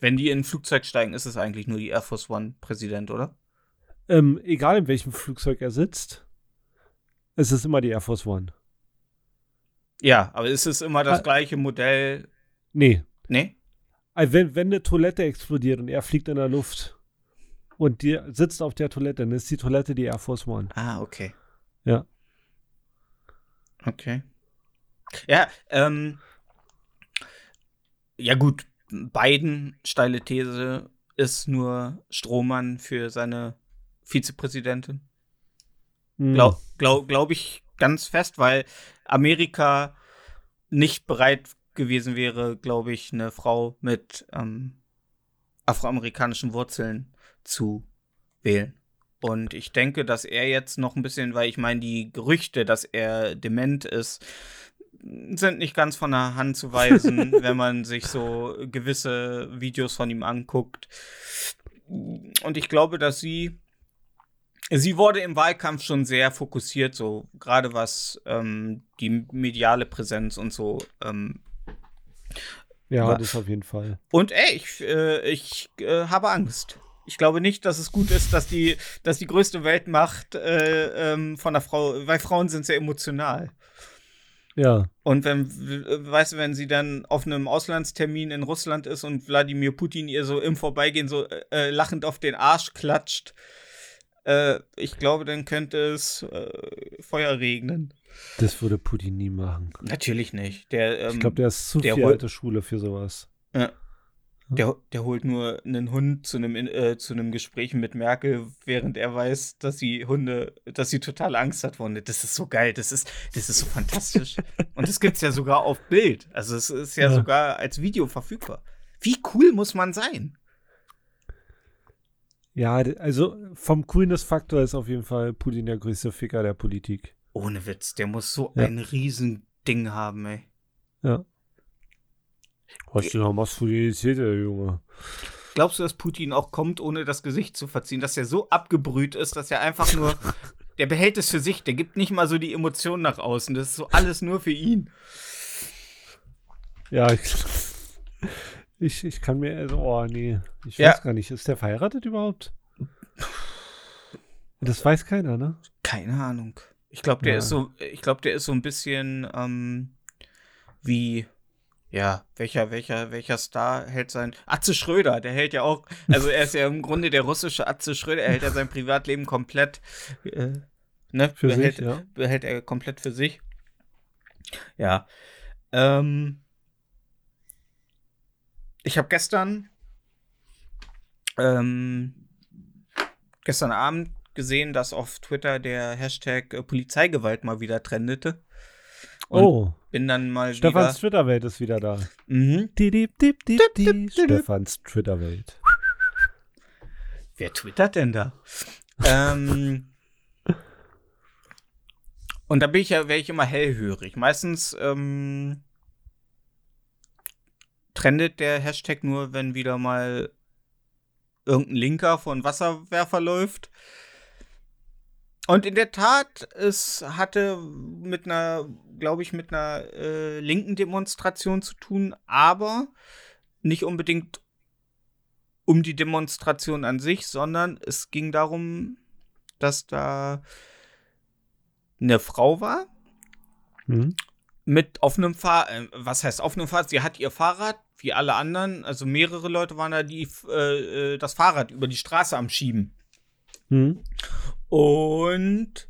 wenn die in ein Flugzeug steigen, ist es eigentlich nur die Air Force One Präsident, oder? Ähm, egal in welchem Flugzeug er sitzt. Es ist immer die Air Force One. Ja, aber ist es immer das ah, gleiche Modell? Nee. Nee? Also wenn, wenn eine Toilette explodiert und er fliegt in der Luft und die sitzt auf der Toilette, dann ist die Toilette die Air Force One. Ah, okay. Ja. Okay. Ja, ähm. Ja, gut. Biden, steile These, ist nur Strohmann für seine Vizepräsidentin. Mhm. Glaube glaub, glaub ich ganz fest, weil Amerika nicht bereit gewesen wäre, glaube ich, eine Frau mit ähm, afroamerikanischen Wurzeln zu wählen. Und ich denke, dass er jetzt noch ein bisschen, weil ich meine, die Gerüchte, dass er dement ist, sind nicht ganz von der Hand zu weisen, [LAUGHS] wenn man sich so gewisse Videos von ihm anguckt. Und ich glaube, dass sie sie wurde im Wahlkampf schon sehr fokussiert, so gerade was ähm, die mediale Präsenz und so. Ähm, ja, war. das auf jeden Fall. Und ey, ich, äh, ich äh, habe Angst. Ich glaube nicht, dass es gut ist, dass die, dass die größte Weltmacht äh, ähm, von der Frau, weil Frauen sind sehr emotional. Ja. Und wenn, weißt du, wenn sie dann auf einem Auslandstermin in Russland ist und Wladimir Putin ihr so im Vorbeigehen so äh, lachend auf den Arsch klatscht, äh, ich glaube, dann könnte es äh, Feuer regnen. Das würde Putin nie machen. Natürlich nicht. Der, ähm, ich glaube, der ist zu der viel alte Schule für sowas. Ja. Der, der holt nur einen Hund zu einem, äh, zu einem Gespräch mit Merkel, während er weiß, dass sie Hunde, dass sie total Angst hat vor Hunde. Das ist so geil, das ist, das ist so fantastisch. [LAUGHS] Und das gibt es ja sogar auf Bild. Also es ist ja, ja sogar als Video verfügbar. Wie cool muss man sein? Ja, also vom Coolness-Faktor ist auf jeden Fall Putin der größte Ficker der Politik. Ohne Witz, der muss so ja. ein Riesending haben, ey. Ja. Was du noch machst für die der Junge? Glaubst du, dass Putin auch kommt, ohne das Gesicht zu verziehen, dass er so abgebrüht ist, dass er einfach nur, [LAUGHS] der behält es für sich, der gibt nicht mal so die Emotionen nach außen, das ist so alles nur für ihn. Ja, ich, ich, ich kann mir, also, oh nee, ich ja. weiß gar nicht, ist der verheiratet überhaupt? Das weiß keiner, ne? Keine Ahnung. Ich glaube, der ja. ist so, ich glaube, der ist so ein bisschen ähm, wie, ja, welcher, welcher, welcher Star hält sein. Atze Schröder, der hält ja auch, also er ist ja im Grunde der russische Atze Schröder, er hält ja sein Privatleben komplett äh, Ne? Für behält, sich, ja. behält er komplett für sich. Ja. Ähm, ich habe gestern ähm, gestern Abend gesehen, dass auf Twitter der Hashtag äh, Polizeigewalt mal wieder trendete. Und Oh, bin dann mal Stefans Twitter-Welt ist wieder da. wieder. Mhm. Die, die, die, die, Dip, die. dip, dip, dip. Stefans Twitter-Welt. Wer twittert denn da? ähm, und da bin ich ja, wäre ich immer hellhörig. Meistens ähm, trendet der Hashtag nur, wenn wieder mal irgendein Linker von Wasserwerfer läuft. Und in der Tat, es hatte mit einer, glaube ich, mit einer äh, linken Demonstration zu tun, aber nicht unbedingt um die Demonstration an sich, sondern es ging darum, dass da eine Frau war Hm? mit offenem Fahrrad. Äh, was heißt offenem Fahrrad? Sie hat ihr Fahrrad, wie alle anderen, also mehrere Leute waren da, die äh, äh, das Fahrrad über die Straße am Schieben. Hm? Und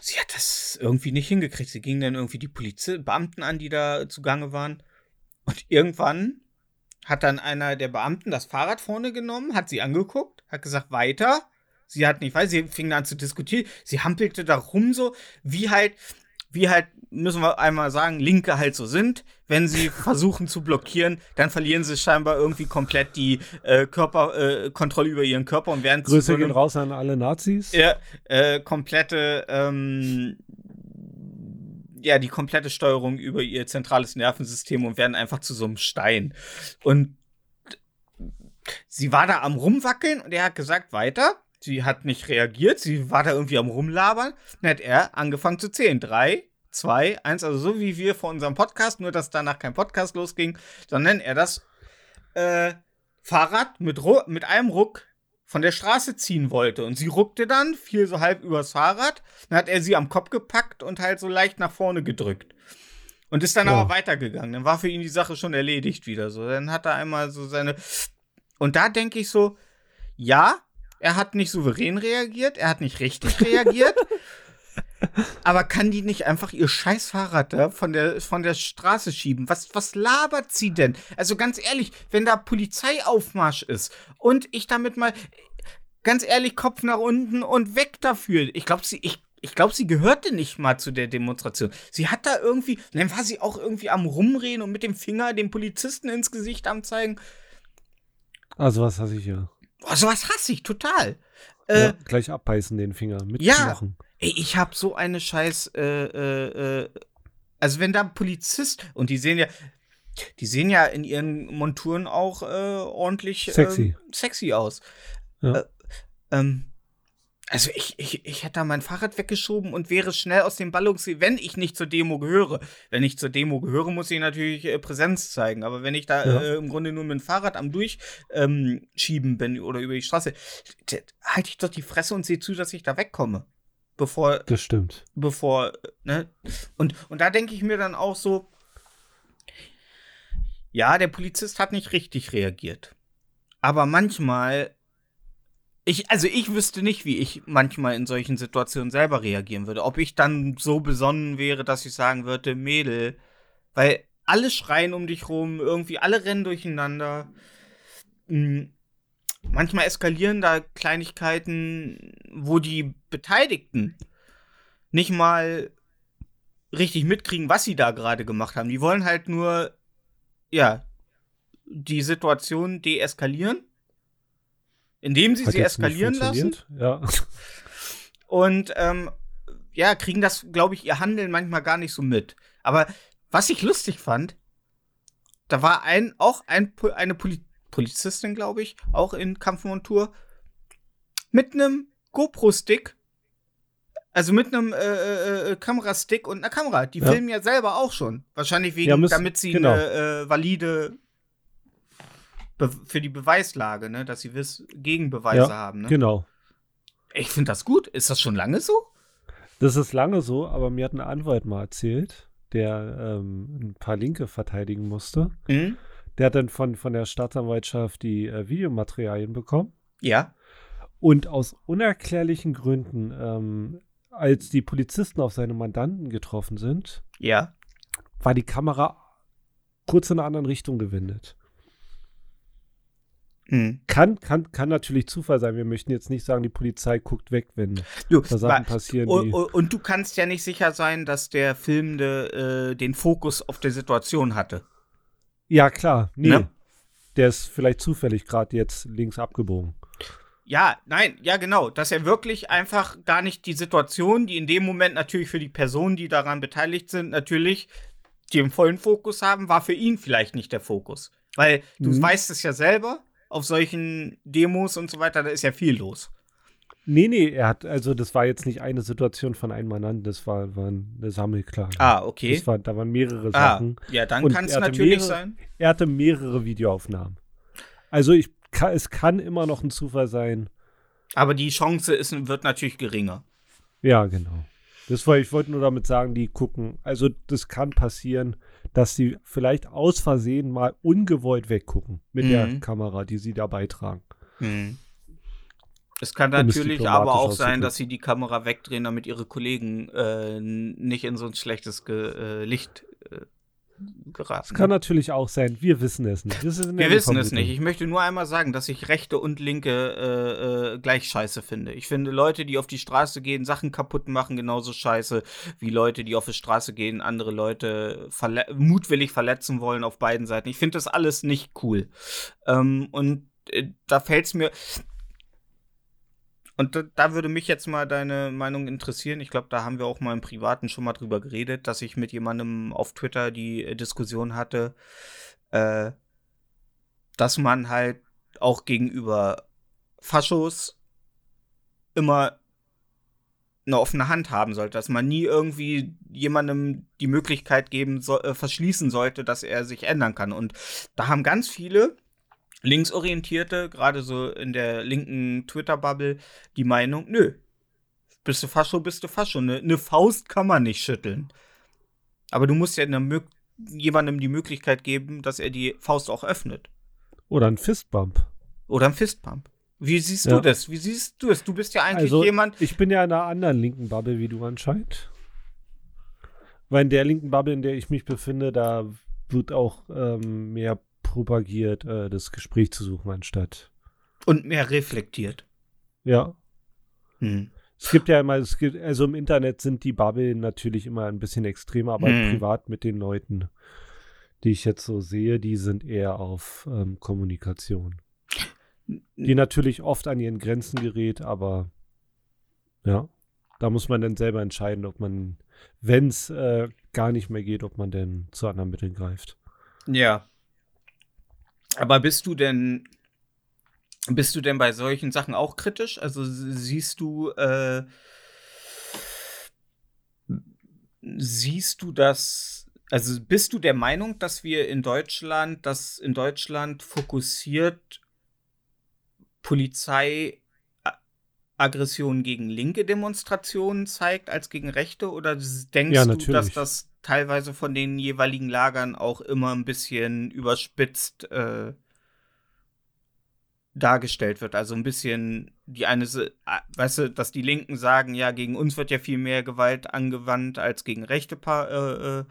sie hat das irgendwie nicht hingekriegt. Sie ging dann irgendwie die Polizei Beamten an, die da zugange waren. Und irgendwann hat dann einer der Beamten das Fahrrad vorne genommen, hat sie angeguckt, hat gesagt, weiter. Sie hat nicht, weil sie fing an zu diskutieren. Sie hampelte da rum so, wie halt, wie halt, müssen wir einmal sagen, Linke halt so sind. Wenn sie [LAUGHS] versuchen zu blockieren, dann verlieren sie scheinbar irgendwie komplett die äh, Körper, äh, Kontrolle über ihren Körper und werden zu Grüße so gehen raus an alle Nazis. ja, äh, komplette, ähm, ja, die komplette Steuerung über ihr zentrales Nervensystem und werden einfach zu so einem Stein. Und sie war da am Rumwackeln und er hat gesagt, weiter. Sie hat nicht reagiert, sie war da irgendwie am Rumlabern. Dann hat er angefangen zu zählen. Drei, zwei, eins, also so wie wir vor unserem Podcast, nur dass danach kein Podcast losging, sondern er das äh, Fahrrad mit, mit einem Ruck von der Straße ziehen wollte. Und sie ruckte dann, fiel so halb übers Fahrrad. Dann hat er sie am Kopf gepackt und halt so leicht nach vorne gedrückt. Und ist dann Ja. aber weitergegangen. Dann war für ihn die Sache schon erledigt wieder. So, dann hat er einmal so seine. Und da denke ich so, ja, er hat nicht souverän reagiert, er hat nicht richtig reagiert. [LAUGHS] aber kann die nicht einfach ihr scheiß Fahrrad da von der, von der Straße schieben? Was, was labert sie denn? Also ganz ehrlich, wenn da Polizeiaufmarsch ist und ich damit mal, ganz ehrlich, Kopf nach unten und weg dafür. Ich glaube, sie, ich, ich glaube, sie gehörte nicht mal zu der Demonstration. Sie hat da irgendwie, dann war sie auch irgendwie am Rumreden und mit dem Finger dem Polizisten ins Gesicht am zeigen. Also was hasse ich hier? Boah, sowas hasse ich total. Äh, ja, gleich abbeißen den Finger mit ja. Knochen. Ey, ich hab so eine scheiß, äh, äh, äh, also wenn da ein Polizist, und die sehen ja, die sehen ja in ihren Monturen auch äh, ordentlich Sexy. Ähm, sexy aus. Ja. Äh, ähm, also ich, ich, ich hätte da mein Fahrrad weggeschoben und wäre schnell aus dem Ballungsgebiet, wenn ich nicht zur Demo gehöre. Wenn ich zur Demo gehöre, muss ich natürlich äh, Präsenz zeigen. Aber wenn ich da Ja. äh, im Grunde nur mit dem Fahrrad am Durchschieben ähm, bin oder über die Straße, halte ich doch die Fresse und sehe zu, dass ich da wegkomme. Bevor, Das stimmt. bevor, ne? Und, und da denke ich mir dann auch so, ja, der Polizist hat nicht richtig reagiert. Aber manchmal, ich, also ich wüsste nicht, wie ich manchmal in solchen Situationen selber reagieren würde. Ob ich dann so besonnen wäre, dass ich sagen würde, Mädel, weil alle schreien um dich rum, irgendwie alle rennen durcheinander. Hm, Manchmal eskalieren da Kleinigkeiten, wo die Beteiligten nicht mal richtig mitkriegen, was sie da gerade gemacht haben. Die wollen halt nur, ja, die Situation deeskalieren, indem sie Hat sie eskalieren lassen. Ja. [LAUGHS] Und ähm, ja, kriegen das, glaube ich, ihr Handeln manchmal gar nicht so mit. Aber was ich lustig fand, da war ein, auch ein, eine Poli Polizistin, glaube ich, auch in Kampfmontur, mit einem GoPro-Stick, also mit einem äh, äh, äh, Kamerastick und einer Kamera. Die Ja. filmen ja selber auch schon. Wahrscheinlich wegen, Ja, müssen- damit sie genau. eine äh, valide Be für die Beweislage, ne, dass sie wiss Gegenbeweise Ja, haben. Ne? Genau. Ich finde das gut. Ist das schon lange so? Das ist lange so, aber mir hat ein Anwalt mal erzählt, der ähm, ein paar Linke verteidigen musste. Mhm. Der hat dann von, von der Staatsanwaltschaft die äh, Videomaterialien bekommen. Ja. Und aus unerklärlichen Gründen, ähm, als die Polizisten auf seine Mandanten getroffen sind, Ja. war die Kamera kurz in einer anderen Richtung gewendet. Hm. Kann, kann, kann natürlich Zufall sein. Wir möchten jetzt nicht sagen, die Polizei guckt weg, wenn Du, da Sachen passieren. und, und du kannst ja nicht sicher sein, dass der Filmende äh, den Fokus auf der Situation hatte. ja, klar. Nee. Ne? Der ist vielleicht zufällig gerade jetzt links abgebogen. Ja, nein, ja genau, dass er wirklich einfach gar nicht die Situation, die in dem Moment natürlich für die Personen, die daran beteiligt sind, natürlich den vollen Fokus haben, war für ihn vielleicht nicht der Fokus. Weil du Mhm. weißt es ja selber, auf solchen Demos und so weiter, da ist ja viel los. Nee, nee, er hat, also das war jetzt nicht eine Situation von einem Mandanten, das war, war eine Sammelklage. Ah, okay. War, da waren mehrere Ah, Sachen. ja, dann kann es natürlich mehrere- sein. Er hatte mehrere Videoaufnahmen. Also ich kann, es kann immer noch ein Zufall sein. Aber die Chance ist, wird natürlich geringer. Ja, genau. Das war, ich wollte nur damit sagen, die gucken. Also das kann passieren, dass sie vielleicht aus Versehen mal ungewollt weggucken mit der Mhm. Kamera, die sie da beitragen. Hm. Es kann natürlich aber auch sein, dass sie die Kamera wegdrehen, damit ihre Kollegen äh, nicht in so ein schlechtes Ge äh, Licht äh, geraten. Das kann natürlich auch sein. Wir wissen es nicht. Eine Wir wissen es nicht. Ich möchte nur einmal sagen, dass ich Rechte und Linke äh, äh, gleich scheiße finde. Ich finde Leute, die auf die Straße gehen, Sachen kaputt machen, genauso scheiße wie Leute, die auf die Straße gehen, andere Leute verle mutwillig verletzen wollen auf beiden Seiten. Ich finde das alles nicht cool. Ähm, und äh, da fällt es mir. Und da, da würde mich jetzt mal deine Meinung interessieren. Ich glaube, da haben wir auch mal im Privaten schon mal drüber geredet, dass ich mit jemandem auf Twitter die äh, Diskussion hatte, äh, dass man halt auch gegenüber Faschos immer eine offene Hand haben sollte, dass man nie irgendwie jemandem die Möglichkeit geben so, äh, verschließen sollte, dass er sich ändern kann. Und da haben ganz viele Linksorientierte, gerade so in der linken Twitter-Bubble, die Meinung, nö, bist du Fascho, bist du Fascho. Eine ne Faust kann man nicht schütteln. Aber du musst ja eine jemandem die Möglichkeit geben, dass er die Faust auch öffnet. Oder ein Fistbump. Oder ein Fistpump. Wie siehst Ja. du das? Wie siehst du es? Du bist ja eigentlich Also, jemand. ich bin ja in einer anderen linken Bubble wie du anscheinend. Weil in der linken Bubble, in der ich mich befinde, da wird auch ähm, mehr propagiert, äh, das Gespräch zu suchen, anstatt. Und mehr reflektiert. Ja. Hm. Es gibt ja immer, es gibt, also im Internet sind die Bubble natürlich immer ein bisschen extremer, aber Hm. privat mit den Leuten, die ich jetzt so sehe, die sind eher auf ähm, Kommunikation. Die natürlich oft an ihren Grenzen gerät, aber ja, da muss man dann selber entscheiden, ob man, wenn es äh, gar nicht mehr geht, ob man denn zu anderen Mitteln greift. Ja. Aber bist du denn. Bist du denn bei solchen Sachen auch kritisch? Also siehst du, äh, siehst du das, also bist du der Meinung, dass wir in Deutschland, dass in Deutschland fokussiert Polizei Aggression gegen linke Demonstrationen zeigt als gegen rechte? Oder denkst Ja, du, dass das teilweise von den jeweiligen Lagern auch immer ein bisschen überspitzt äh, dargestellt wird? Also ein bisschen die eine, weißt du, dass die Linken sagen, ja, gegen uns wird ja viel mehr Gewalt angewandt als gegen rechte pa äh, äh,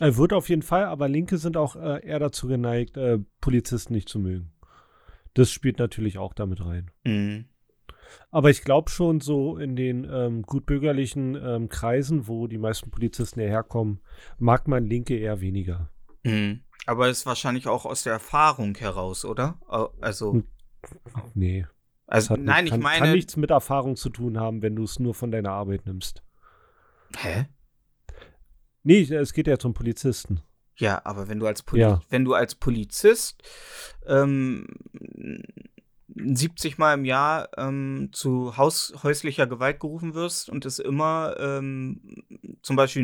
Er wird auf jeden Fall, aber Linke sind auch äh, eher dazu geneigt, äh, Polizisten nicht zu mögen. Das spielt natürlich auch damit rein. mh. Aber ich glaube schon, so in den ähm, gutbürgerlichen ähm, Kreisen, wo die meisten Polizisten herkommen, mag man Linke eher weniger. Mhm. Aber es ist wahrscheinlich auch aus der Erfahrung heraus, oder? Also. Nee. Also hat nein, nicht, ich kann, meine. kann nichts mit Erfahrung zu tun haben, wenn du es nur von deiner Arbeit nimmst. Hä? Nee, es geht ja zum Polizisten. Ja, aber wenn du als, Poli Ja. wenn du als Polizist ähm, 70 Mal im Jahr ähm, zu Haus häuslicher Gewalt gerufen wirst und es immer ähm, zum Beispiel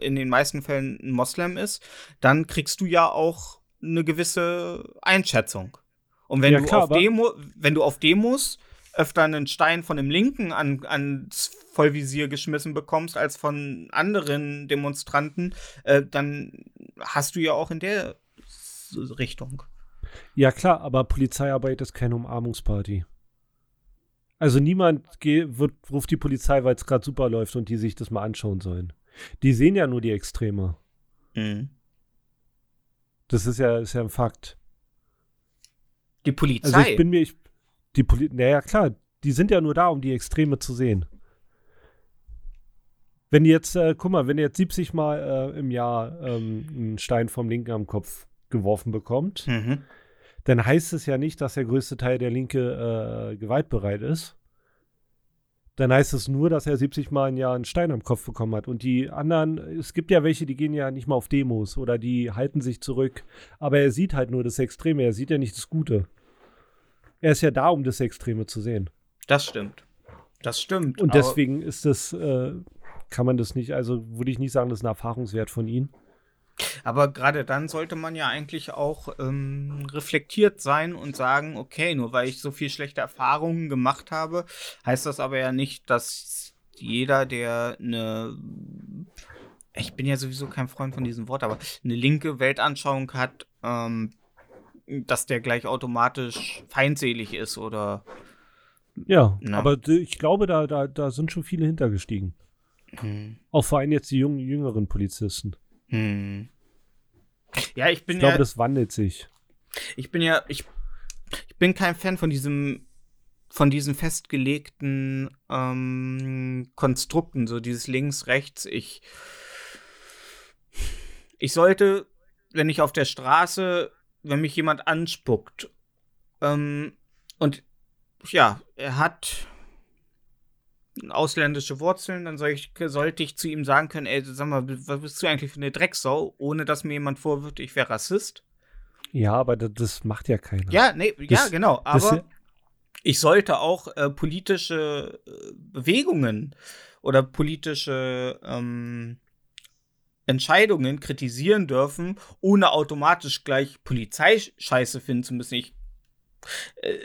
in den meisten Fällen ein Moslem ist, dann kriegst du ja auch eine gewisse Einschätzung. Und wenn Ja, du klar, auf Demo, wenn du auf Demos öfter einen Stein von dem Linken an, ans Vollvisier geschmissen bekommst als von anderen Demonstranten, äh, dann hast du ja auch in der Richtung. Ja, klar, aber Polizeiarbeit ist keine Umarmungsparty. Also niemand wird, ruft die Polizei, weil es gerade super läuft und die sich das mal anschauen sollen. Die sehen ja nur die Extreme. Mhm. Das ist ja, ist ja ein Fakt. Die Polizei? Also ich bin mir, ich, die Poli naja klar, die sind ja nur da, um die Extreme zu sehen. Wenn jetzt, äh, guck mal, wenn ihr jetzt 70 Mal äh, im Jahr ähm, einen Stein vom Linken am Kopf geworfen bekommt, mhm. Dann heißt es ja nicht, dass der größte Teil der Linke äh, gewaltbereit ist. Dann heißt es nur, dass er 70 Mal im Jahr einen Stein am Kopf bekommen hat. Und die anderen, es gibt ja welche, die gehen ja nicht mal auf Demos oder die halten sich zurück. Aber er sieht halt nur das Extreme, er sieht ja nicht das Gute. Er ist ja da, um das Extreme zu sehen. Das stimmt. Das stimmt. Und deswegen ist das, äh, kann man das nicht, also würde ich nicht sagen, das ist ein Erfahrungswert von ihm. Aber gerade dann sollte man ja eigentlich auch ähm, reflektiert sein und sagen, okay, nur weil ich so viel schlechte Erfahrungen gemacht habe, heißt das aber ja nicht, dass jeder, der eine, ich bin ja sowieso kein Freund von diesem Wort, aber eine linke Weltanschauung hat, ähm, dass der gleich automatisch feindselig ist oder. Ja, na. aber ich glaube, da, da, da sind schon viele hintergestiegen. Hm. Auch vor allem jetzt die jungen, jüngeren Polizisten. Hm. Ja, ich bin ich ja. Ich glaube, das wandelt sich. Ich bin ja, ich, ich bin kein Fan von diesem, von diesen festgelegten ähm, Konstrukten, so dieses links, rechts. Ich, ich sollte, wenn ich auf der Straße wenn mich jemand anspuckt ähm, und ja, er hat ausländische Wurzeln, dann soll ich, sollte ich zu ihm sagen können, ey, sag mal, was bist du eigentlich für eine Drecksau, ohne dass mir jemand vorwirft, ich wäre Rassist. Ja, aber das, macht ja keiner. Ja, nee, das, ja, genau. Aber ich sollte auch äh, politische äh, Bewegungen oder politische ähm, Entscheidungen kritisieren dürfen, ohne automatisch gleich Polizeischeiße finden zu müssen. Ich äh,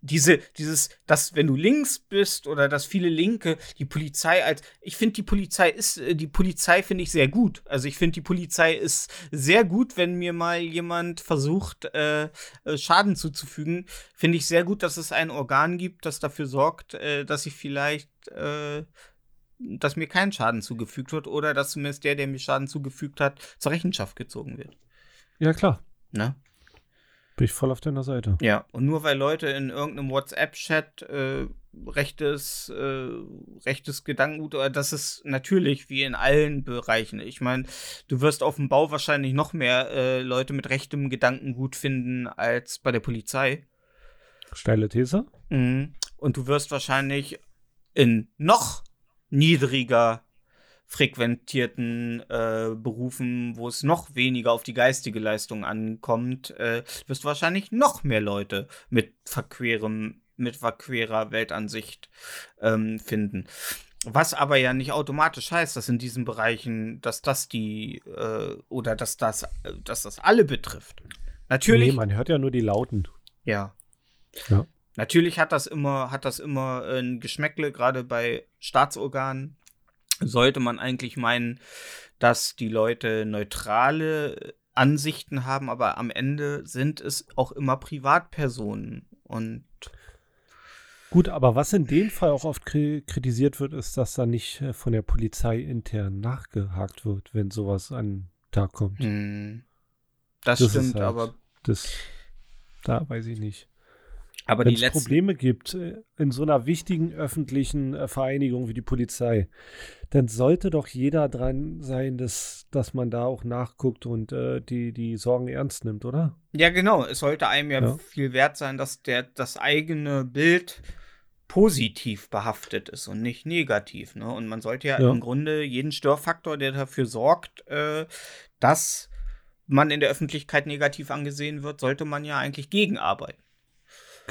diese, dieses, dass wenn du links bist oder dass viele Linke die Polizei als, ich finde die Polizei ist, äh, die Polizei finde ich sehr gut. Also ich finde die Polizei ist sehr gut, wenn mir mal jemand versucht, äh, äh, Schaden zuzufügen. Finde ich sehr gut, dass es ein Organ gibt, das dafür sorgt, äh, dass ich vielleicht dass mir kein Schaden zugefügt wird oder dass zumindest der, der mir Schaden zugefügt hat, zur Rechenschaft gezogen wird. Ja, klar. Ne? Bin ich voll auf deiner Seite. Ja, und nur weil Leute in irgendeinem WhatsApp-Chat äh, rechtes, äh, rechtes Gedankengut, oder das ist natürlich wie in allen Bereichen. Ich meine, du wirst auf dem Bau wahrscheinlich noch mehr äh, Leute mit rechtem Gedankengut finden als bei der Polizei. Steile These. Mhm. Und du wirst wahrscheinlich in noch niedriger frequentierten äh, Berufen, wo es noch weniger auf die geistige Leistung ankommt, äh, wirst du wahrscheinlich noch mehr Leute mit verquerem, mit verquerer Weltansicht ähm, finden. Was aber ja nicht automatisch heißt, dass in diesen Bereichen, dass das die äh, oder dass das, dass das alle betrifft. Natürlich. Nee, man hört ja nur die Lauten. Ja. Ja. Natürlich hat das immer, hat das immer ein Geschmäckle, gerade bei Staatsorganen sollte man eigentlich meinen, dass die Leute neutrale Ansichten haben, aber am Ende sind es auch immer Privatpersonen und Gut, aber was in dem Fall auch oft kritisiert wird, ist, dass da nicht äh, von der Polizei intern nachgehakt wird, wenn sowas an den Tag kommt. Hm, das, das, stimmt, halt, aber das, da weiß ich nicht. Aber Wenn es Probleme gibt äh, in so einer wichtigen öffentlichen äh, Vereinigung wie die Polizei, dann sollte doch jeder dran sein, dass, dass man da auch nachguckt und äh, die, die Sorgen ernst nimmt, oder? Ja, genau. Es sollte einem ja, ja, viel wert sein, dass der, das eigene Bild positiv behaftet ist und nicht negativ. Ne? Und man sollte ja, ja. im Grunde jeden Störfaktor, der dafür sorgt, äh, dass man in der Öffentlichkeit negativ angesehen wird, sollte man ja eigentlich gegenarbeiten.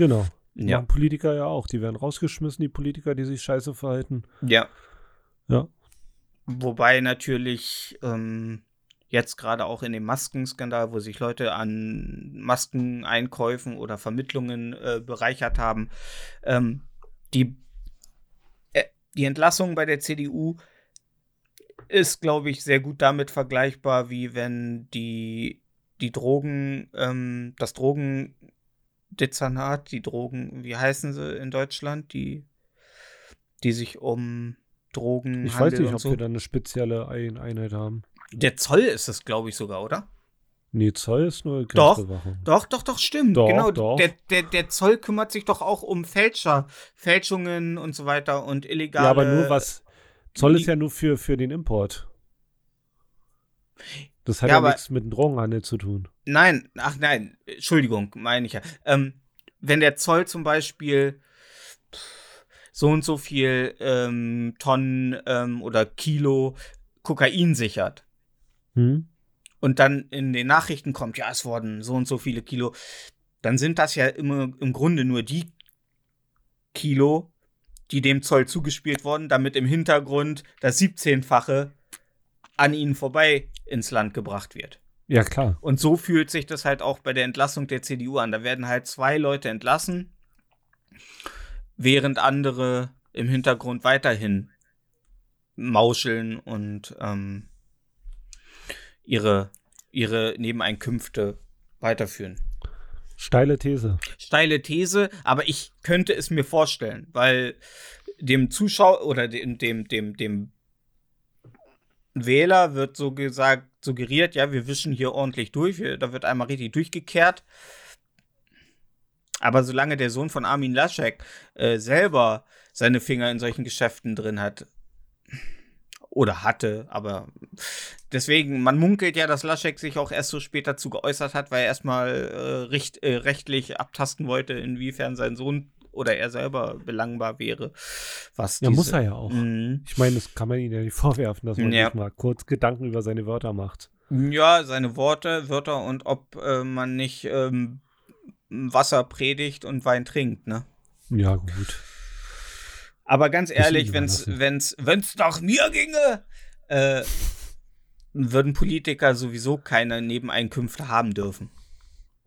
Genau. Ja. Politiker ja auch. Die werden rausgeschmissen, die Politiker, die sich scheiße verhalten. Ja. Ja. Wobei natürlich ähm, jetzt gerade auch in dem Maskenskandal, wo sich Leute an Maskeneinkäufen oder Vermittlungen äh, bereichert haben, ähm, die, äh, die Entlassung bei der CDU ist, glaube ich, sehr gut damit vergleichbar, wie wenn die, die Drogen, ähm, das Drogen Dezernat, die Drogen, wie heißen sie in Deutschland? Die die sich um Drogen Ich weiß nicht, ob so. wir da eine spezielle Ein Einheit haben. Der Zoll ist es, glaube ich, sogar, oder? Nee, Zoll ist nur Doch, Grenzbewachung. Doch, doch, doch, stimmt. Doch, genau. doch. Der, der, der Zoll kümmert sich doch auch um Fälscher, Fälschungen und so weiter und illegale. Ja, aber nur was. Zoll ist ja nur für, für den Import. Das hat Ja, ja, aber- nichts mit dem Drogenhandel zu tun. Nein, ach nein, Entschuldigung, meine ich ja. Ähm, wenn der Zoll zum Beispiel so und so viel ähm, Tonnen ähm, oder Kilo Kokain sichert Hm? und dann in den Nachrichten kommt, ja, es wurden so und so viele Kilo, dann sind das ja immer im Grunde nur die Kilo, die dem Zoll zugespielt wurden, damit im Hintergrund das 17-fache an ihnen vorbei ins Land gebracht wird. Ja, klar. Und so fühlt sich das halt auch bei der Entlassung der CDU an. Da werden halt zwei Leute entlassen, während andere im Hintergrund weiterhin mauscheln und ähm, ihre, ihre Nebeneinkünfte weiterführen. Steile These. Steile These, aber ich könnte es mir vorstellen, weil dem Zuschauer oder dem, dem, dem, dem Wähler wird so gesagt, suggeriert, ja, wir wischen hier ordentlich durch, wir, da wird einmal richtig durchgekehrt. Aber solange der Sohn von Armin Laschek äh, selber seine Finger in solchen Geschäften drin hat, oder hatte, aber deswegen, man munkelt ja, dass Laschek sich auch erst so spät dazu geäußert hat, weil er erstmal äh, recht, äh, rechtlich abtasten wollte, inwiefern sein Sohn oder er selber belangbar wäre. Was Ja, diese- muss er ja auch. Mhm. Ich meine, das kann man ihm ja nicht [LAUGHS] vorwerfen, dass man Ja. sich mal kurz Gedanken über seine Wörter macht. Ja, seine Worte, Wörter und ob äh, man nicht ähm, Wasser predigt und Wein trinkt, ne? Ja, gut. Aber ganz ehrlich, wenn's, wenn's, wenn's nach mir ginge, äh, würden Politiker sowieso keine Nebeneinkünfte haben dürfen.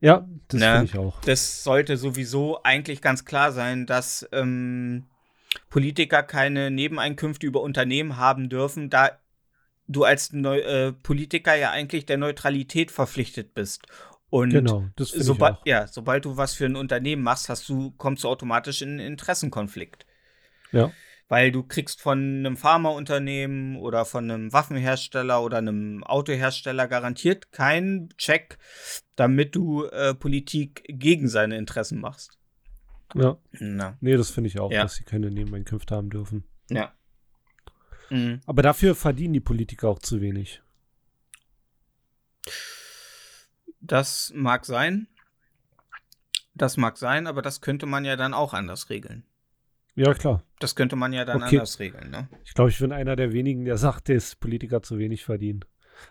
Ja, das Ne? finde ich auch. Das sollte sowieso eigentlich ganz klar sein, dass ähm, Politiker keine Nebeneinkünfte über Unternehmen haben dürfen, da du als Neu äh, Politiker ja eigentlich der Neutralität verpflichtet bist. Und Genau, das finde ich sobald, auch. ja, sobald du was für ein Unternehmen machst, hast du, kommst du automatisch in einen Interessenkonflikt. Ja. Weil du kriegst von einem Pharmaunternehmen oder von einem Waffenhersteller oder einem Autohersteller garantiert keinen Check, damit du äh, Politik gegen seine Interessen machst. Ja. Na, Nee, das finde ich auch, Ja. dass sie keine Nebeneinkünfte haben dürfen. ja. Mhm. Aber dafür verdienen die Politiker auch zu wenig. Das mag sein. Das mag sein, aber das könnte man ja dann auch anders regeln. Ja, klar. Das könnte man ja dann Okay. anders regeln, ne? Ich glaube, ich bin einer der wenigen, der sagt, dass Politiker zu wenig verdienen.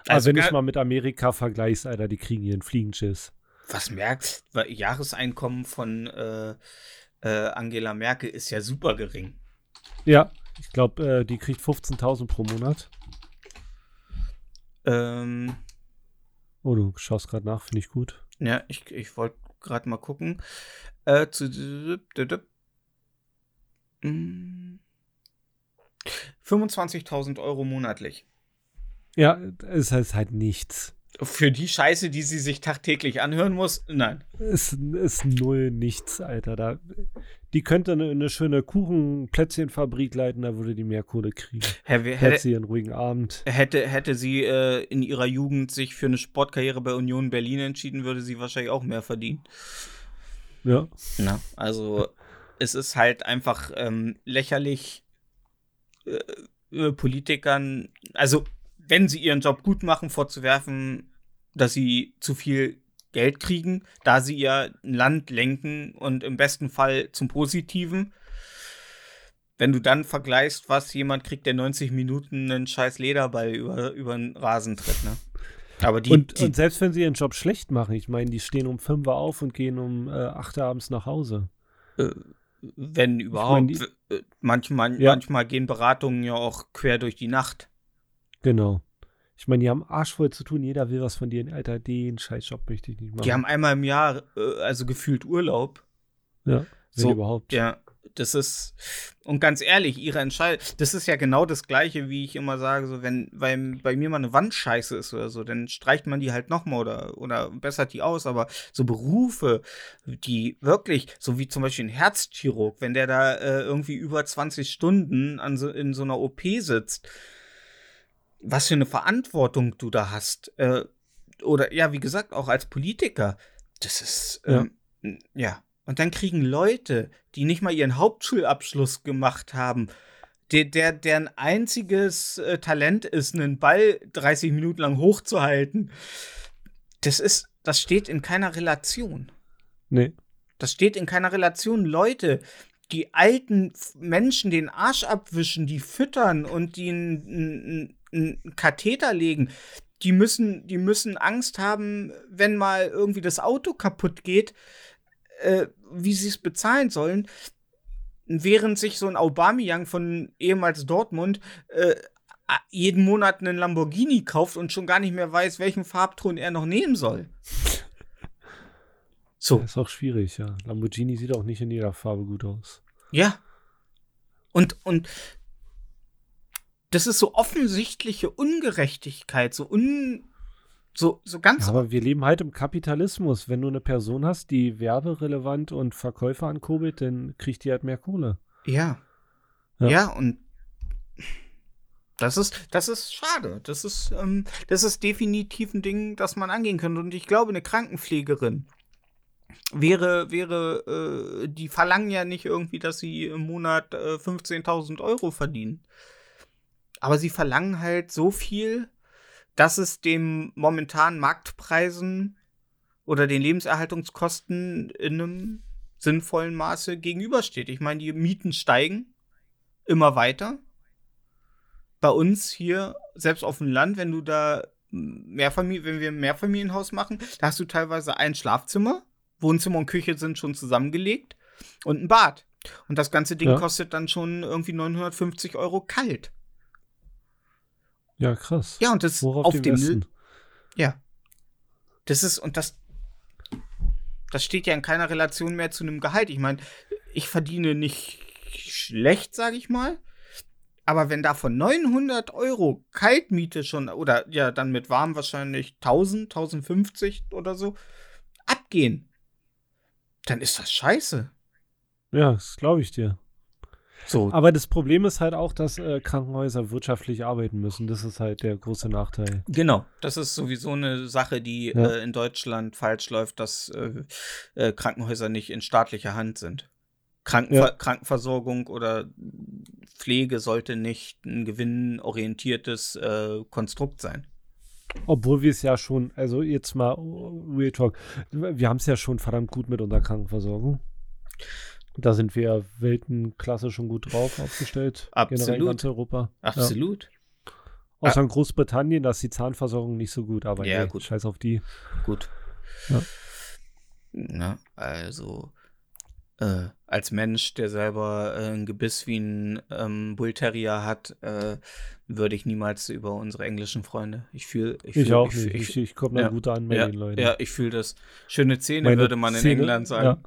Aber Also wenn ich mal mit Amerika vergleichst, Alter, die kriegen hier einen Fliegenschiss. Was merkst Jahreseinkommen von äh, äh, Angela Merkel ist ja super gering. Ja, ich glaube, äh, die kriegt 15.000 pro Monat. Ähm, Oh, du schaust gerade nach, finde ich gut. ja, ich, ich wollte gerade mal gucken. Äh, zu, Mm. 25.000 Euro monatlich. Ja, es ist halt nichts. Für die Scheiße, die sie sich tagtäglich anhören muss, nein. Es ist null nichts, Alter. Da, die könnte eine, eine schöne Kuchenplätzchenfabrik leiten, da würde die mehr Kohle kriegen. Herr, hätte, sie einen ruhigen Abend. hätte, hätte sie äh, in ihrer Jugend sich für eine Sportkarriere bei Union Berlin entschieden, würde sie wahrscheinlich auch mehr verdienen. Ja. Na, also es ist halt einfach ähm, lächerlich äh, äh, Politikern, also wenn sie ihren Job gut machen, vorzuwerfen, dass sie zu viel Geld kriegen, da sie ein Land lenken und im besten Fall zum Positiven. Wenn du dann vergleichst, was jemand kriegt, der 90 Minuten einen scheiß Lederball über, über den Rasen tritt, ne? Aber die, und, die und selbst wenn sie ihren Job schlecht machen, ich meine, die stehen um 5 Uhr auf und gehen um äh, 8 Uhr abends nach Hause. Wenn überhaupt, die- w- äh, manchmal, Ja. manchmal gehen Beratungen ja auch quer durch die Nacht. Genau. Ich meine, die haben Arsch voll zu tun, jeder will was von dir. Alter, den Scheißjob möchte ich nicht machen. Die haben einmal im Jahr, äh, also gefühlt Urlaub. ja, so, überhaupt. Ja, das ist, und ganz ehrlich, ihre Entscheidung, das ist ja genau das Gleiche, wie ich immer sage, so, wenn bei, bei mir mal eine Wand scheiße ist oder so, dann streicht man die halt nochmal oder, oder bessert die aus, aber so Berufe, die wirklich, so wie zum Beispiel ein Herzchirurg, wenn der da äh, irgendwie über 20 Stunden an so, in so einer OP sitzt, was für eine Verantwortung du da hast, äh, oder ja, wie gesagt, auch als Politiker, das ist, ähm, ja. ja. Und dann kriegen Leute, die nicht mal ihren Hauptschulabschluss gemacht haben, der, der deren einziges äh, Talent ist, einen Ball 30 Minuten lang hochzuhalten. Das ist, das steht in keiner Relation. Nee. Das steht in keiner Relation. Leute, die alten Menschen den Arsch abwischen, die füttern und die einen Katheter legen, die müssen, die müssen Angst haben, wenn mal irgendwie das Auto kaputt geht, äh, wie sie es bezahlen sollen. Während sich so ein Aubameyang von ehemals Dortmund äh, jeden Monat einen Lamborghini kauft und schon gar nicht mehr weiß, welchen Farbton er noch nehmen soll. So. Das ist auch schwierig, ja. Lamborghini sieht auch nicht in jeder Farbe gut aus. Ja. Und, und das ist so offensichtliche Ungerechtigkeit, so un, so, so ganz. Ja, aber wir leben halt im Kapitalismus. Wenn du eine Person hast, die werberelevant und Verkäufer ankurbelt, dann kriegt die halt mehr Kohle. Ja. Ja, ja und das ist, das ist schade. Das ist, ähm, das ist definitiv ein Ding, das man angehen könnte. Und ich glaube, eine Krankenpflegerin wäre, wäre, äh, die verlangen ja nicht irgendwie, dass sie im Monat äh, 15.000 Euro verdienen. Aber sie verlangen halt so viel, dass es den momentanen Marktpreisen oder den Lebenserhaltungskosten in einem sinnvollen Maße gegenübersteht. Ich meine, die Mieten steigen immer weiter. Bei uns hier, selbst auf dem Land, wenn du da Mehrfamilien, wenn wir ein Mehrfamilienhaus machen, da hast du teilweise ein Schlafzimmer, Wohnzimmer und Küche sind schon zusammengelegt und ein Bad. Und das ganze Ding ja. kostet dann schon irgendwie 950 Euro kalt. Ja, krass. Ja, und das Worauf auf dem Müll. Ja. Das ist, und das, das steht ja in keiner Relation mehr zu einem Gehalt. Ich meine, ich verdiene nicht schlecht, sage ich mal. Aber wenn da von 900 Euro Kaltmiete schon, oder ja, dann mit warm wahrscheinlich 1000, 1050 oder so, abgehen, dann ist das scheiße. Ja, das glaube ich dir. So. Aber das Problem ist halt auch, dass äh, Krankenhäuser wirtschaftlich arbeiten müssen. Das ist halt der große Nachteil. Genau, das ist sowieso eine Sache, die ja. äh, in Deutschland falsch läuft, dass äh, äh Krankenhäuser nicht in staatlicher Hand sind. Krankenver ja. Krankenversorgung oder Pflege sollte nicht ein gewinnorientiertes äh, Konstrukt sein. Obwohl wir es ja schon, also jetzt mal Real Talk, wir haben es ja schon verdammt gut mit unserer Krankenversorgung. Da sind wir Weltenklasse schon gut drauf aufgestellt. Absolut. Ganz Europa. Absolut. Ja. Außer in Großbritannien, da ist die Zahnversorgung nicht so gut, aber ja, ey, gut. scheiß auf die. Gut. Ja. Na, also äh, als Mensch, der selber äh, ein Gebiss wie ein ähm, Bullterrier hat, äh, würde ich niemals über unsere englischen Freunde. Ich fühle. Ich, ich, auch ich, nicht. Ich, ich komme da ja, gut an bei ja, den Leuten. Ja, ich fühle das. Schöne Zähne Meine würde man in Zähne, England sagen.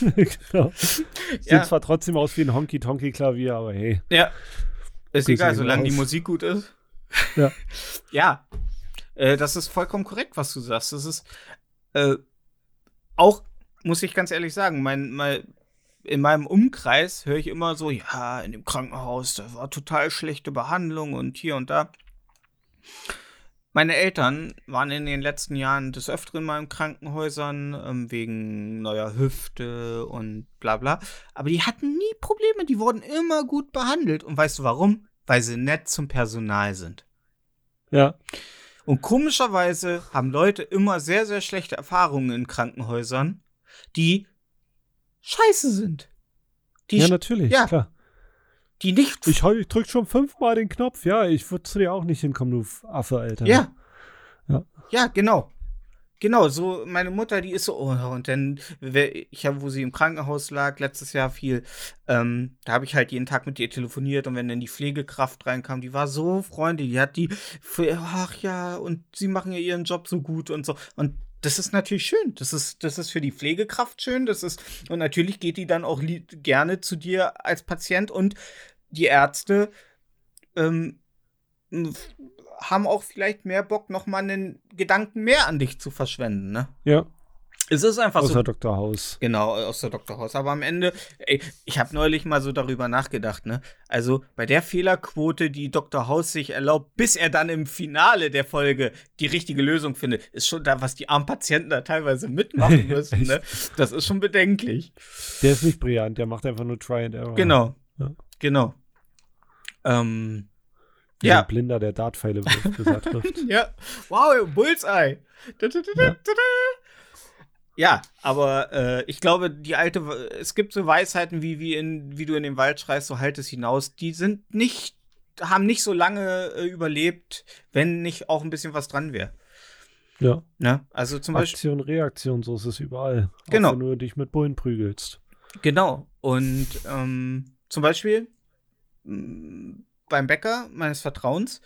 Ja. [LAUGHS] genau. Sieht zwar trotzdem aus wie ein Honky-Tonky-Klavier, aber hey. Ja. Ist egal, solange die Musik gut ist. Ja. [LAUGHS] ja. Äh, das ist vollkommen korrekt, was du sagst. Das ist äh, auch muss ich ganz ehrlich sagen, mein, mein, in meinem Umkreis höre ich immer so, ja, in dem Krankenhaus, da war total schlechte Behandlung und hier und da. Meine Eltern waren in den letzten Jahren des Öfteren mal in Krankenhäusern ähm, wegen neuer Hüfte und bla bla. Aber die hatten nie Probleme, die wurden immer gut behandelt. Und weißt du warum? Weil sie nett zum Personal sind. Ja. Und komischerweise haben Leute immer sehr, sehr schlechte Erfahrungen in Krankenhäusern die scheiße sind. Die ja, natürlich, ja, klar. Die nicht. Ich, ich drück schon fünfmal den Knopf. Ja, ich würde zu dir auch nicht hinkommen, du Affe, Alter. Ja. Ja, ja genau. Genau, so meine Mutter, die ist so, oh, und dann, ich habe, wo sie im Krankenhaus lag, letztes Jahr viel, ähm, da habe ich halt jeden Tag mit ihr telefoniert und wenn dann die Pflegekraft reinkam, die war so freundlich, die hat die, ach ja, und sie machen ja ihren Job so gut und so. Und das ist natürlich schön. Das ist, das ist für die Pflegekraft schön. Das ist, und natürlich geht die dann auch gerne zu dir als Patient und die Ärzte ähm, haben auch vielleicht mehr Bock, nochmal einen Gedanken mehr an dich zu verschwenden, ne? Ja. Es ist einfach Außer so. Dr. House. Genau, aus der Dr. House. Aber am Ende, ey, ich habe neulich mal so darüber nachgedacht, ne? Also bei der Fehlerquote, die Dr. House sich erlaubt, bis er dann im Finale der Folge die richtige Lösung findet, ist schon da, was die armen Patienten da teilweise mitmachen [LAUGHS] müssen, ne? Das ist schon bedenklich. Der ist nicht brillant, der macht einfach nur Try and Error. Genau. Ja. Genau. Ähm, Ja. ein Blinder, der Dartpfeile wirft, bis er trifft. ja. Wow, Bullseye. Da, da, da, Ja. Ja, aber äh, ich glaube, die alte, es gibt so Weisheiten, wie, wie, in, wie du in den Wald schreist, so halt es hinaus, die sind nicht, haben nicht so lange äh, überlebt, wenn nicht auch ein bisschen was dran wäre. Ja. Ne? Also zum Beispiel. Aktion, Reaktion, so ist es überall. Genau. Auch wenn du dich mit Bullen prügelst. Genau. Und ähm, zum Beispiel beim Bäcker meines Vertrauens,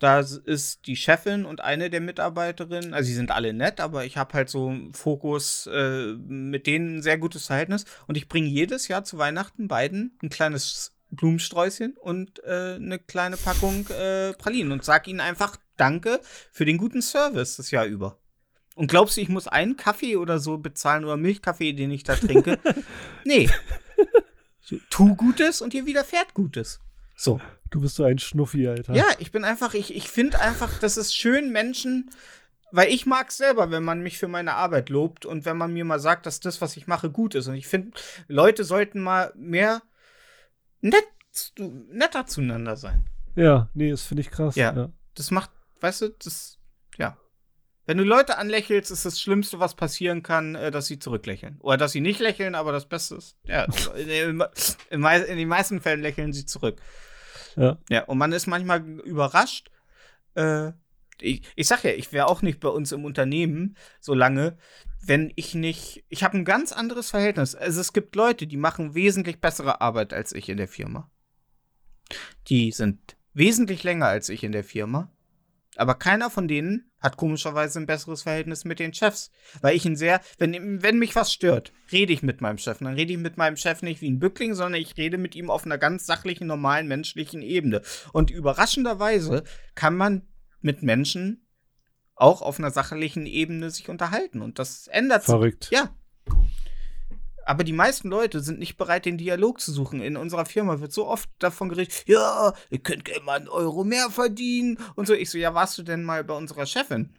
da ist die Chefin und eine der Mitarbeiterinnen, also sie sind alle nett, aber ich habe halt so einen Fokus äh, mit denen ein sehr gutes Verhältnis und ich bringe jedes Jahr zu Weihnachten beiden ein kleines Blumensträußchen und äh, eine kleine Packung äh, Pralinen und sag ihnen einfach Danke für den guten Service das Jahr über. Und glaubst du, ich muss einen Kaffee oder so bezahlen oder Milchkaffee, den ich da trinke? [LAUGHS] nee. Tu Gutes und dir widerfährt Gutes. So. Du bist so ein Schnuffi, Alter. Ja, ich bin einfach, ich, ich finde einfach, das ist schön, Menschen, weil ich mag selber, wenn man mich für meine Arbeit lobt und wenn man mir mal sagt, dass das, was ich mache, gut ist. Und ich finde, Leute sollten mal mehr nett, netter zueinander sein. Ja, nee, das finde ich krass. Ja. Das macht, weißt du, das, ja. Wenn du Leute anlächelst, ist das Schlimmste, was passieren kann, äh, dass sie zurücklächeln. Oder dass sie nicht lächeln, aber das Beste ist, ja, [LAUGHS] in, in, in den meisten Fällen lächeln sie zurück. Ja. Ja, und man ist manchmal überrascht. Äh, ich, ich sag ja, ich wäre auch nicht bei uns im Unternehmen so lange, wenn ich nicht. Ich habe ein ganz anderes Verhältnis. Also es gibt Leute, die machen wesentlich bessere Arbeit als ich in der Firma. Die sind wesentlich länger als ich in der Firma. Aber keiner von denen hat komischerweise ein besseres Verhältnis mit den Chefs. Weil ich ein sehr, wenn, wenn mich was stört, rede ich mit meinem Chef. Und dann rede ich mit meinem Chef nicht wie ein Bückling, sondern ich rede mit ihm auf einer ganz sachlichen, normalen, menschlichen Ebene. Und überraschenderweise kann man mit Menschen auch auf einer sachlichen Ebene sich unterhalten. Und das ändert sich. Verrückt. Ja. Aber die meisten Leute sind nicht bereit, den Dialog zu suchen. In unserer Firma wird so oft davon geredet, ja, ihr könnt gerne mal einen Euro mehr verdienen und so. Ich so, ja, warst du denn mal bei unserer Chefin?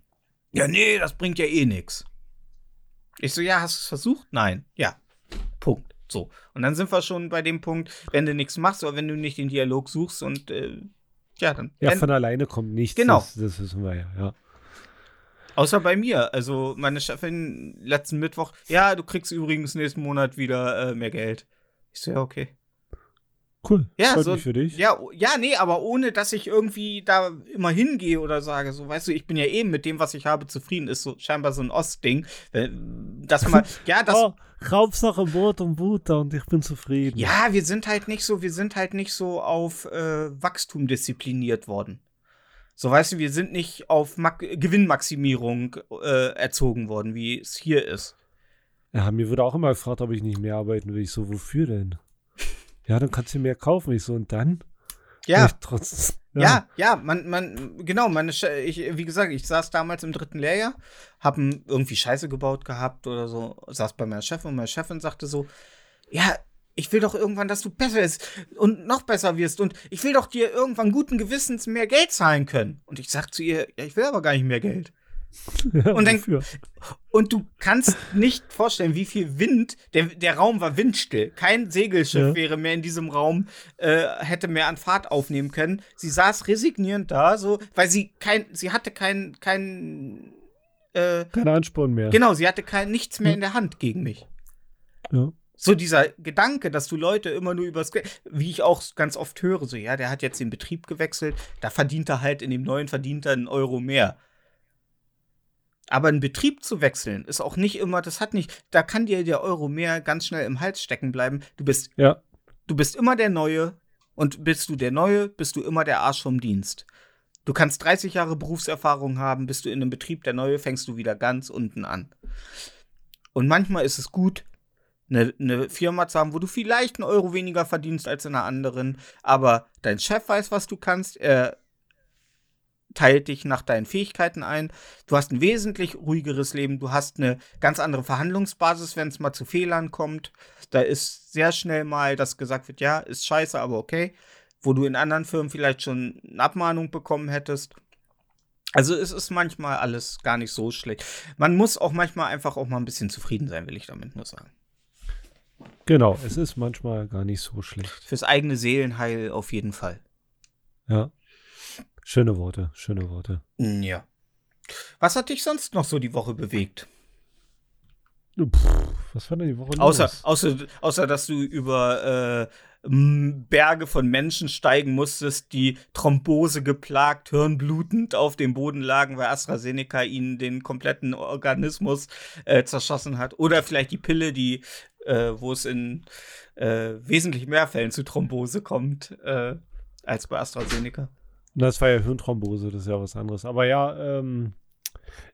Ja, nee, das bringt ja eh nix. Ich so, ja, hast du es versucht? Nein. Ja. Punkt. So. Und dann sind wir schon bei dem Punkt, wenn du nichts machst oder wenn du nicht den Dialog suchst und äh, ja, dann. Ja, von alleine kommt nichts. Genau. Das, das wissen wir ja, ja. Außer bei mir. Also meine Chefin letzten Mittwoch, ja, du kriegst übrigens nächsten Monat wieder äh, mehr Geld. Ich so, ja, okay. Cool. Ja, Freut so- für dich. Ja, ja, nee, aber ohne, dass ich irgendwie da immer hingehe oder sage, so, weißt du, ich bin ja eben mit dem, was ich habe, zufrieden, ist so scheinbar so ein Ostding. Äh, Dass man, [LAUGHS] ja, das, oh, Hauptsache Brot und Butter und ich bin zufrieden. ja, wir sind halt nicht so, wir sind halt nicht so auf äh, Wachstum diszipliniert worden. So, weißt du, wir sind nicht auf Mak Gewinnmaximierung äh, erzogen worden, wie es hier ist. Ja, mir wurde auch immer gefragt, ob ich nicht mehr arbeiten will. Ich so, wofür denn? [LAUGHS] Ja, dann kannst du mehr kaufen. Ich so, und dann? Ja, trotz, Ja, ja, man, man, genau, meine, ich, wie gesagt, ich saß damals im dritten Lehrjahr, hab irgendwie Scheiße gebaut gehabt oder so, saß bei meiner Chefin und meine Chefin sagte so, ja, ich will doch irgendwann, dass du besser bist und noch besser wirst und ich will doch dir irgendwann guten Gewissens mehr Geld zahlen können. Und ich sag zu ihr, ja, ich will aber gar nicht mehr Geld. [LAUGHS] Ja, Und dann-? Und du kannst nicht vorstellen, wie viel Wind, der, der Raum war windstill. Kein Segelschiff Ja. wäre mehr in diesem Raum, äh, hätte mehr an Fahrt aufnehmen können. Sie saß resignierend da, so, weil sie kein, sie hatte kein, kein, äh, Kein Ansporn mehr. genau, sie hatte kein, nichts mehr Hm. in der Hand gegen mich. Ja. So dieser Gedanke, dass du Leute immer nur übers, wie ich auch ganz oft höre, so, ja, der hat jetzt den Betrieb gewechselt, da verdient er halt in dem neuen verdient er einen Euro mehr. Aber einen Betrieb zu wechseln ist auch nicht immer, das hat nicht, da kann dir der Euro mehr ganz schnell im Hals stecken bleiben. Du bist, ja. du bist immer der Neue und bist du der Neue, bist du immer der Arsch vom Dienst. Du kannst 30 Jahre Berufserfahrung haben, bist du in einem Betrieb der Neue, fängst du wieder ganz unten an. Und manchmal ist es gut, eine, eine Firma zu haben, wo du vielleicht einen Euro weniger verdienst als in einer anderen, aber dein Chef weiß, was du kannst, er teilt dich nach deinen Fähigkeiten ein. Du hast ein wesentlich ruhigeres Leben, du hast eine ganz andere Verhandlungsbasis, wenn es mal zu Fehlern kommt. Da ist sehr schnell mal, dass gesagt wird, ja, ist scheiße, aber okay. Wo du in anderen Firmen vielleicht schon eine Abmahnung bekommen hättest. Also es ist manchmal alles gar nicht so schlecht. Man muss auch manchmal einfach auch mal ein bisschen zufrieden sein, will ich damit nur sagen. Genau, es ist manchmal gar nicht so schlecht. Fürs eigene Seelenheil auf jeden Fall. Ja. Schöne Worte, schöne Worte. Ja. Was hat dich sonst noch so die Woche bewegt? Puh, was war denn die Woche Außer, los? außer, außer dass du über äh, Berge von Menschen steigen musstest, die Thrombose geplagt, hirnblutend auf dem Boden lagen, weil AstraZeneca ihnen den kompletten Organismus äh, zerschossen hat. Oder vielleicht die Pille, die, äh, wo es in äh, wesentlich mehr Fällen zu Thrombose kommt, äh, als bei AstraZeneca. Das war ja Hirnthrombose, das ist ja was anderes. Aber ja, ähm,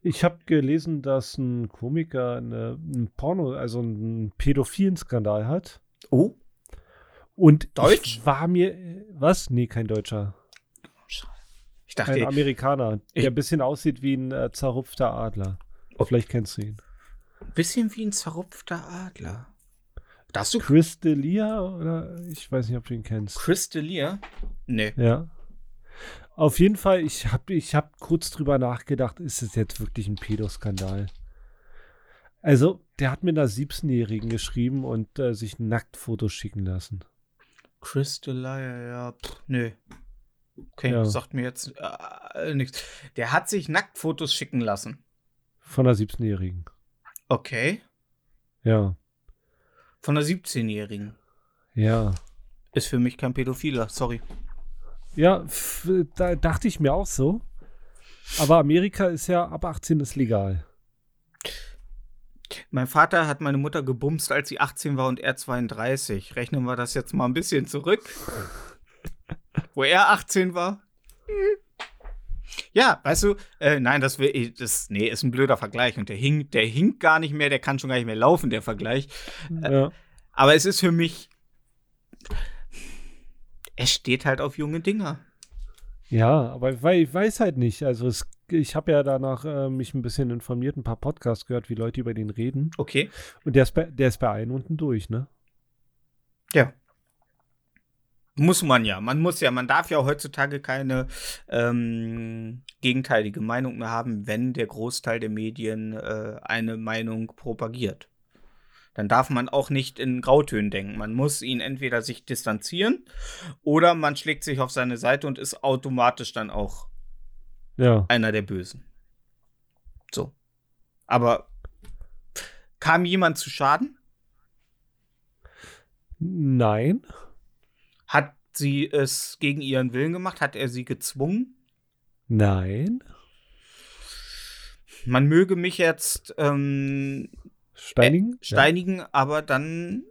ich habe gelesen, dass ein Komiker eine, ein Porno, also einen pädophilen Skandal hat. Oh, Und Deutsch? War mir, was? Nee, kein Deutscher. ich dachte, Ein Amerikaner, Ich- der ein bisschen aussieht wie ein äh, zerrupfter Adler. Oh. Vielleicht kennst du ihn. bisschen wie ein zerrupfter Adler. Da hast du Chris D'Elia oder ich weiß nicht, ob du ihn kennst. Crystallier? Nee. Ja. Auf jeden Fall, ich habe ich hab kurz drüber nachgedacht, ist es jetzt wirklich ein Pädoskandal? Also, der hat mit einer 17-Jährigen geschrieben und äh, sich Nacktfotos schicken lassen. Crystallier, ja, pff, nö. Okay, Ja. sagt mir jetzt äh, nichts. Der hat sich Nacktfotos schicken lassen. Von einer 17-Jährigen. Okay. Ja. Von einer 17-Jährigen. Ja. Ist für mich kein Pädophiler, sorry. Ja, da dachte ich mir auch so. Aber Amerika ist ja ab 18 ist legal. Mein Vater hat meine Mutter gebumst, als sie 18 war und er 32. Rechnen wir das jetzt mal ein bisschen zurück. [LAUGHS] Wo er 18 war. Ja, weißt du, äh, nein, das, will, das nee, ist ein blöder Vergleich und der hinkt, der hinkt gar nicht mehr, der kann schon gar nicht mehr laufen, der Vergleich. Ja. Aber es ist für mich. Es steht halt auf junge Dinger. Ja, aber weil ich weiß halt nicht. Also es, ich habe ja danach äh, mich ein bisschen informiert, ein paar Podcasts gehört, wie Leute über den reden. Okay. Und der ist bei, der ist bei allen unten durch, ne? Ja. Muss man ja. Man muss ja. Man darf ja heutzutage keine ähm, gegenteilige Meinung mehr haben, wenn der Großteil der Medien äh, eine Meinung propagiert. Dann darf man auch nicht in Grautönen denken. Man muss ihn entweder sich distanzieren oder man schlägt sich auf seine Seite und ist automatisch dann auch Ja. einer der Bösen. So. Aber kam jemand zu Schaden? Nein. Hat sie es gegen ihren Willen gemacht? Hat er sie gezwungen? Nein. Man möge mich jetzt ähm, Steinigen? steinigen, aber dann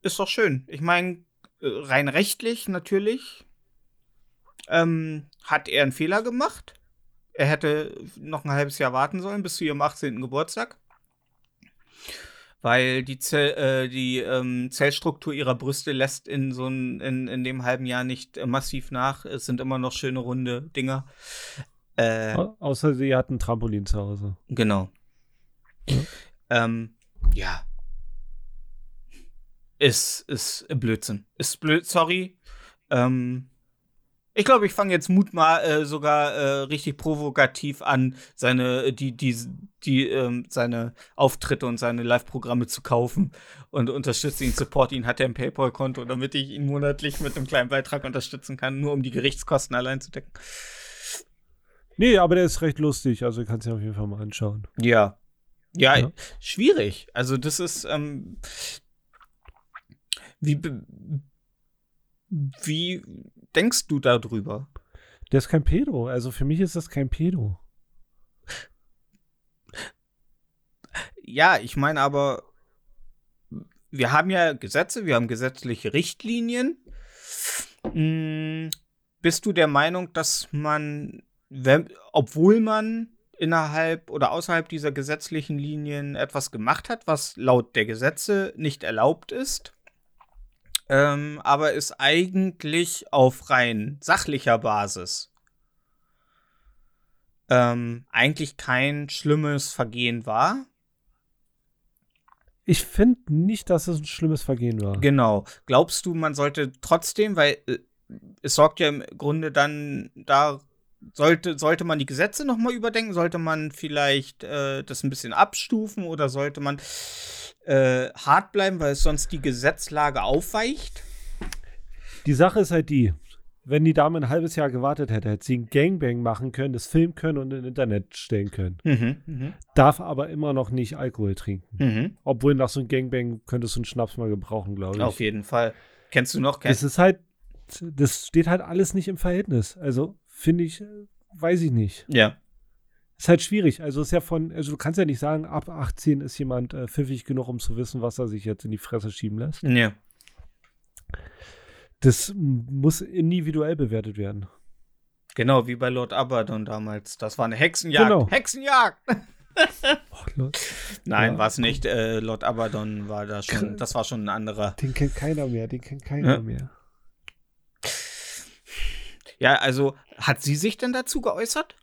ist doch schön. Ich meine, äh, rein rechtlich natürlich ähm, hat er einen Fehler gemacht. Er hätte noch ein halbes Jahr warten sollen bis zu ihrem 18. Geburtstag. Weil die, Zell, äh, die ähm, Zellstruktur ihrer Brüste lässt in so ein, in, in dem halben Jahr nicht äh, massiv nach. Es sind immer noch schöne runde Dinger. Äh. Au- Außer sie hat ein Trampolin zu Hause. Genau. Ja. Ähm, ja. Ist, ist Blödsinn. Ist blöd, sorry. Ähm, ich glaube, ich fange jetzt Mut mal äh, sogar äh, richtig provokativ an, seine, die, die, die, ähm, seine Auftritte und seine Live-Programme zu kaufen und unterstütze ihn, support ihn, hat er ein PayPal-Konto, damit ich ihn monatlich mit einem kleinen Beitrag unterstützen kann, nur um die Gerichtskosten allein zu decken. Nee, aber der ist recht lustig, also kannst du dir auf jeden Fall mal anschauen. Ja. Ja, Ja. schwierig. Also das ist, ähm, wie, wie denkst du darüber? Der ist kein Pedo, also für mich ist das kein Pedo. Ja, ich meine aber, wir haben ja Gesetze, wir haben gesetzliche Richtlinien. Hm, bist du der Meinung, dass man wenn, obwohl man innerhalb oder außerhalb dieser gesetzlichen Linien etwas gemacht hat, was laut der Gesetze nicht erlaubt ist, ähm, aber es eigentlich auf rein sachlicher Basis ähm, eigentlich kein schlimmes Vergehen war. Ich finde nicht, dass es ein schlimmes Vergehen war. Genau. Glaubst du, man sollte trotzdem, weil äh, es sorgt ja im Grunde dann da sollte, sollte man die Gesetze nochmal überdenken? Sollte man vielleicht äh, das ein bisschen abstufen oder sollte man äh, hart bleiben, weil es sonst die Gesetzlage aufweicht? Die Sache ist halt die, wenn die Dame ein halbes Jahr gewartet hätte, hätte sie ein Gangbang machen können, das filmen können und ins Internet stellen können. Mhm, mh. Darf aber immer noch nicht Alkohol trinken. Mhm. Obwohl nach so einem Gangbang könntest du einen Schnaps mal gebrauchen, glaube ich. Auf jeden Fall. Kennst du noch? Kenn Das ist halt, das steht halt alles nicht im Verhältnis. Also finde ich, äh, weiß ich nicht. ja. Ist halt schwierig. Also ist ja von, also du kannst ja nicht sagen, ab 18 ist jemand äh, pfiffig genug, um zu wissen, was er sich jetzt in die Fresse schieben lässt. Ja. Das muss individuell bewertet werden. Genau, wie bei Lord Abaddon damals. Das war eine Hexenjagd. Genau. Hexenjagd! [LAUGHS] Nein, Ja. war es nicht. Äh, Lord Abaddon war da schon, das war schon ein anderer. den kennt keiner mehr, den kennt keiner Ja. mehr. Ja, also, hat sie sich denn dazu geäußert?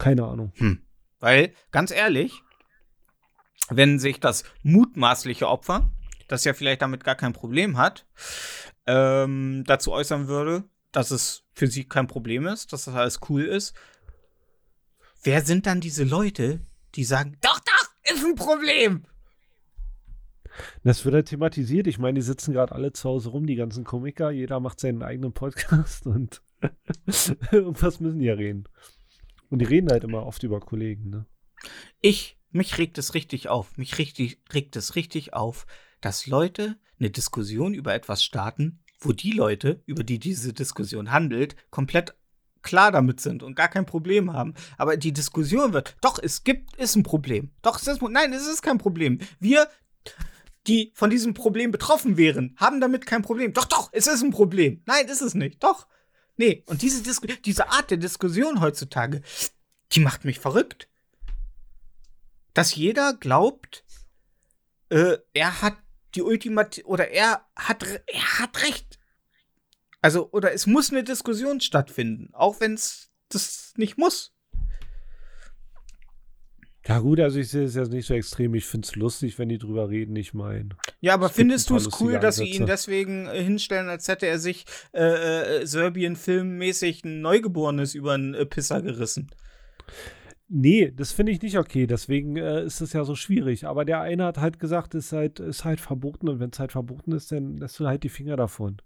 Keine Ahnung. Weil, ganz ehrlich, wenn sich das mutmaßliche Opfer, das ja vielleicht damit gar kein Problem hat, ähm, dazu äußern würde, dass es für sie kein Problem ist, dass das alles cool ist, wer sind dann diese Leute, die sagen, doch, doch, ist ein Problem? Das wird halt thematisiert. Ich meine, die sitzen gerade alle zu Hause rum, die ganzen Komiker. Jeder macht seinen eigenen Podcast [LAUGHS] und [LAUGHS] irgendwas müssen die ja reden. Und die reden halt immer oft über Kollegen, ne? Ich, mich regt es richtig auf, mich richtig, regt es richtig auf, dass Leute eine Diskussion über etwas starten, wo die Leute, über die diese Diskussion handelt, komplett klar damit sind und gar kein Problem haben. Aber die Diskussion wird, doch, es gibt, ist ein Problem. Doch, es ist, nein, es ist kein Problem. Wir, die von diesem Problem betroffen wären, haben damit kein Problem. Doch, doch, es ist ein Problem. Nein, ist es nicht. Doch. Nee, und diese, Dis diese Art der Diskussion heutzutage, die macht mich verrückt dass jeder glaubt, äh, er hat die Ultimate oder er hat er hat recht. Also oder es muss eine Diskussion stattfinden, auch wenn es das nicht muss. Ja, gut, also ich sehe es jetzt nicht so extrem. Ich finde es lustig, wenn die drüber reden. Ich meine, Ja, aber findest du es cool, dass sie ihn deswegen äh, hinstellen, als hätte er sich äh, äh, Serbien-filmmäßig ein Neugeborenes über einen äh, Pisser gerissen? nee, das finde ich nicht okay. Deswegen äh, ist es ja so schwierig. Aber der eine hat halt gesagt, es ist halt, ist halt verboten. Und wenn es halt verboten ist, dann lässt du halt die Finger davon.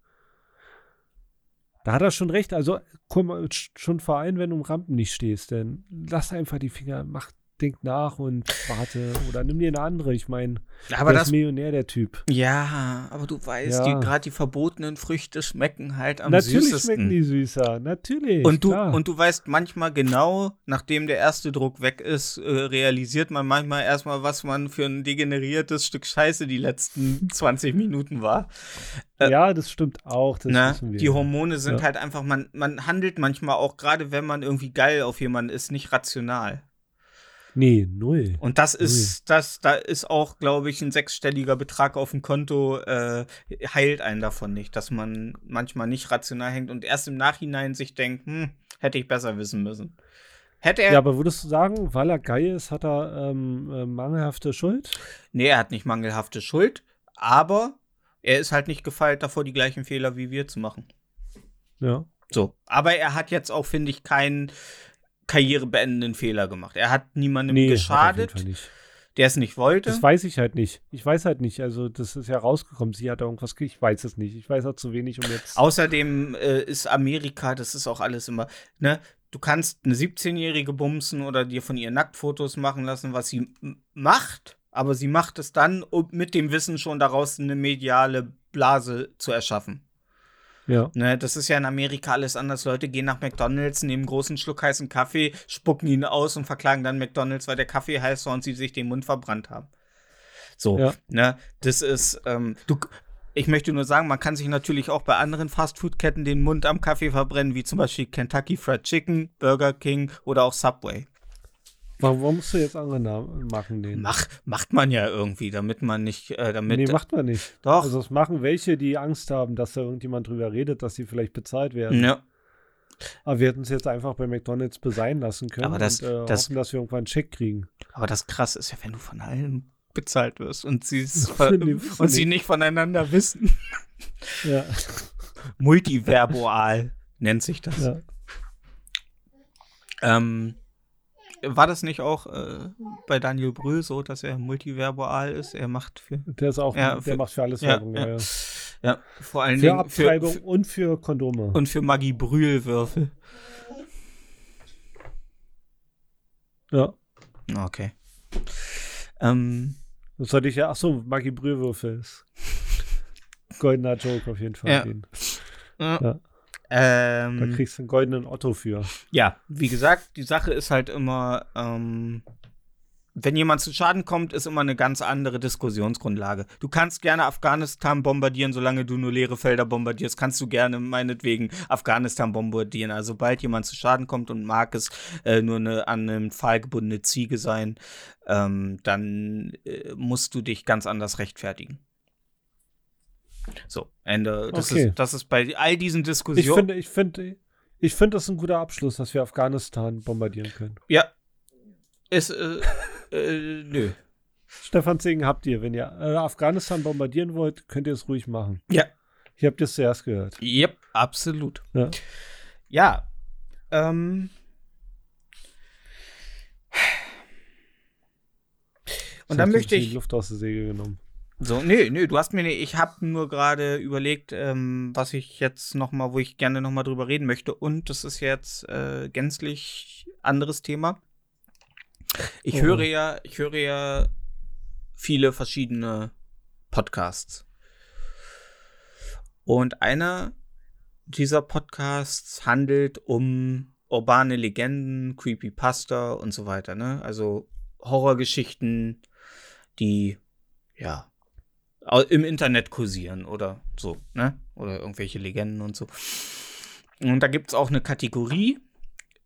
Da hat er schon recht. Also, sch- schon Verein, wenn du im Rampen nicht stehst, dann lass einfach die Finger, mach, denk nach und warte. Oder nimm dir eine andere. Ich meine, Aber der das ist Millionär, der Typ. ja, aber du weißt, Ja. gerade die verbotenen Früchte schmecken halt am Natürlich süßesten. schmecken die süßer. Natürlich. Und du, klar. und du weißt manchmal genau, nachdem der erste Druck weg ist, äh, realisiert man manchmal erstmal, was man für ein degeneriertes Stück Scheiße die letzten 20 Minuten war. äh, ja, das stimmt auch. Das Na, wir. die Hormone sind Ja. halt einfach, man, man handelt manchmal auch, gerade wenn man irgendwie geil auf jemanden ist, nicht rational. Nee, null. Und das ist, das, da ist auch, glaube ich, ein sechsstelliger Betrag auf dem Konto, äh, heilt einen davon nicht, dass man manchmal nicht rational hängt und erst im Nachhinein sich denkt, hm, hätte ich besser wissen müssen. Hätte er. Ja, aber würdest du sagen, weil er geil ist, hat er ähm, äh, mangelhafte Schuld? Nee, er hat nicht mangelhafte Schuld, aber er ist halt nicht gefeilt davor, die gleichen Fehler wie wir zu machen. Ja. So. Aber er hat jetzt auch, finde ich, keinen karrierebeendenden Fehler gemacht. Er hat niemandem hat jeden geschadet, nicht. der es nicht wollte. Das weiß ich halt nicht. Ich weiß halt nicht. Also, das ist ja rausgekommen. Sie hat irgendwas. ge- Ich weiß es nicht. Ich weiß auch zu wenig, um jetzt. Außerdem äh, ist Amerika, das ist auch alles immer, ne? Du kannst eine 17-Jährige bumsen oder dir von ihr Nacktfotos machen lassen, was sie macht, aber sie macht es dann, um mit dem Wissen schon daraus eine mediale Blase zu erschaffen. Ja. Ne, das ist ja in Amerika alles anders. Leute gehen nach McDonalds, nehmen einen großen Schluck heißen Kaffee, spucken ihn aus und verklagen dann McDonalds, weil der Kaffee heiß war und sie sich den Mund verbrannt haben. So, Ja. ne, das ist, ähm, du, ich möchte nur sagen, man kann sich natürlich auch bei anderen Fastfood-Ketten den Mund am Kaffee verbrennen, wie zum Beispiel Kentucky Fried Chicken, Burger King oder auch Subway. Warum musst du jetzt andere Namen Marken nehmen? Mach, macht man ja irgendwie, damit man nicht, äh, damit. Nee, macht man nicht. Doch. Also es machen welche, die Angst haben, dass da irgendjemand drüber redet, dass sie vielleicht bezahlt werden. ja. Aber wir hätten es jetzt einfach bei McDonalds besein lassen können Aber das- und äh, das- hoffen, dass wir irgendwann einen Check kriegen. Aber das krass ist ja, wenn du von allen bezahlt wirst und [LAUGHS] und sie nicht. voneinander wissen. [LAUGHS] Ja, Multiverboal nennt sich das. ja. Ähm, war das nicht auch äh, bei Daniel Brühl so, dass er multiverboal ist? Er macht für Der ist auch, Ja, der für- macht für alles ja, Werbung. ja. Ja, ja. vor allen Für Dingen für, Abtreibung für und für Kondome. und für Maggie Brühl Würfel. ja. Okay. Ähm, Das sollte ich ja, ach so, Maggi Brühwürfel ist. [LAUGHS] Goldener Joke auf jeden Fall. Ja. Ja. Ähm, Da kriegst du einen goldenen Otto für. Ja, wie gesagt, die Sache ist halt immer, ähm, wenn jemand zu Schaden kommt, ist immer eine ganz andere Diskussionsgrundlage. Du kannst gerne Afghanistan bombardieren, solange du nur leere Felder bombardierst, kannst du gerne meinetwegen Afghanistan bombardieren. Also sobald jemand zu Schaden kommt und mag es äh, nur eine an einen Pfahl gebundene Ziege sein, ähm, dann äh, musst du dich ganz anders rechtfertigen. So, Ende. Das, Okay. ist, das ist bei all diesen Ich Diskussionen. finde, ich finde, ich finde, das ist ein guter Abschluss, dass wir Afghanistan bombardieren können. Ja. Ist, äh, äh, [LAUGHS] nö. Stefan Zingen habt ihr. Wenn ihr äh, Afghanistan bombardieren wollt, könnt ihr es ruhig machen. Ja. Ihr habt es zuerst gehört. Yep, absolut. Ja. Ja. Ähm. Und dann möchte hat die ich. Luft aus der Segel genommen. So, nee, nee, du hast mir nicht. Ich habe nur gerade überlegt, ähm, was ich jetzt noch mal, wo ich gerne noch mal drüber reden möchte. Und das ist jetzt äh, gänzlich anderes Thema. Ich Oh. höre ja, ich höre ja viele verschiedene Podcasts. Und einer dieser Podcasts handelt um urbane Legenden, Creepypasta und so weiter, ne? Also Horrorgeschichten, die ja im Internet kursieren oder so, ne? Oder irgendwelche Legenden und so. Und da gibt es auch eine Kategorie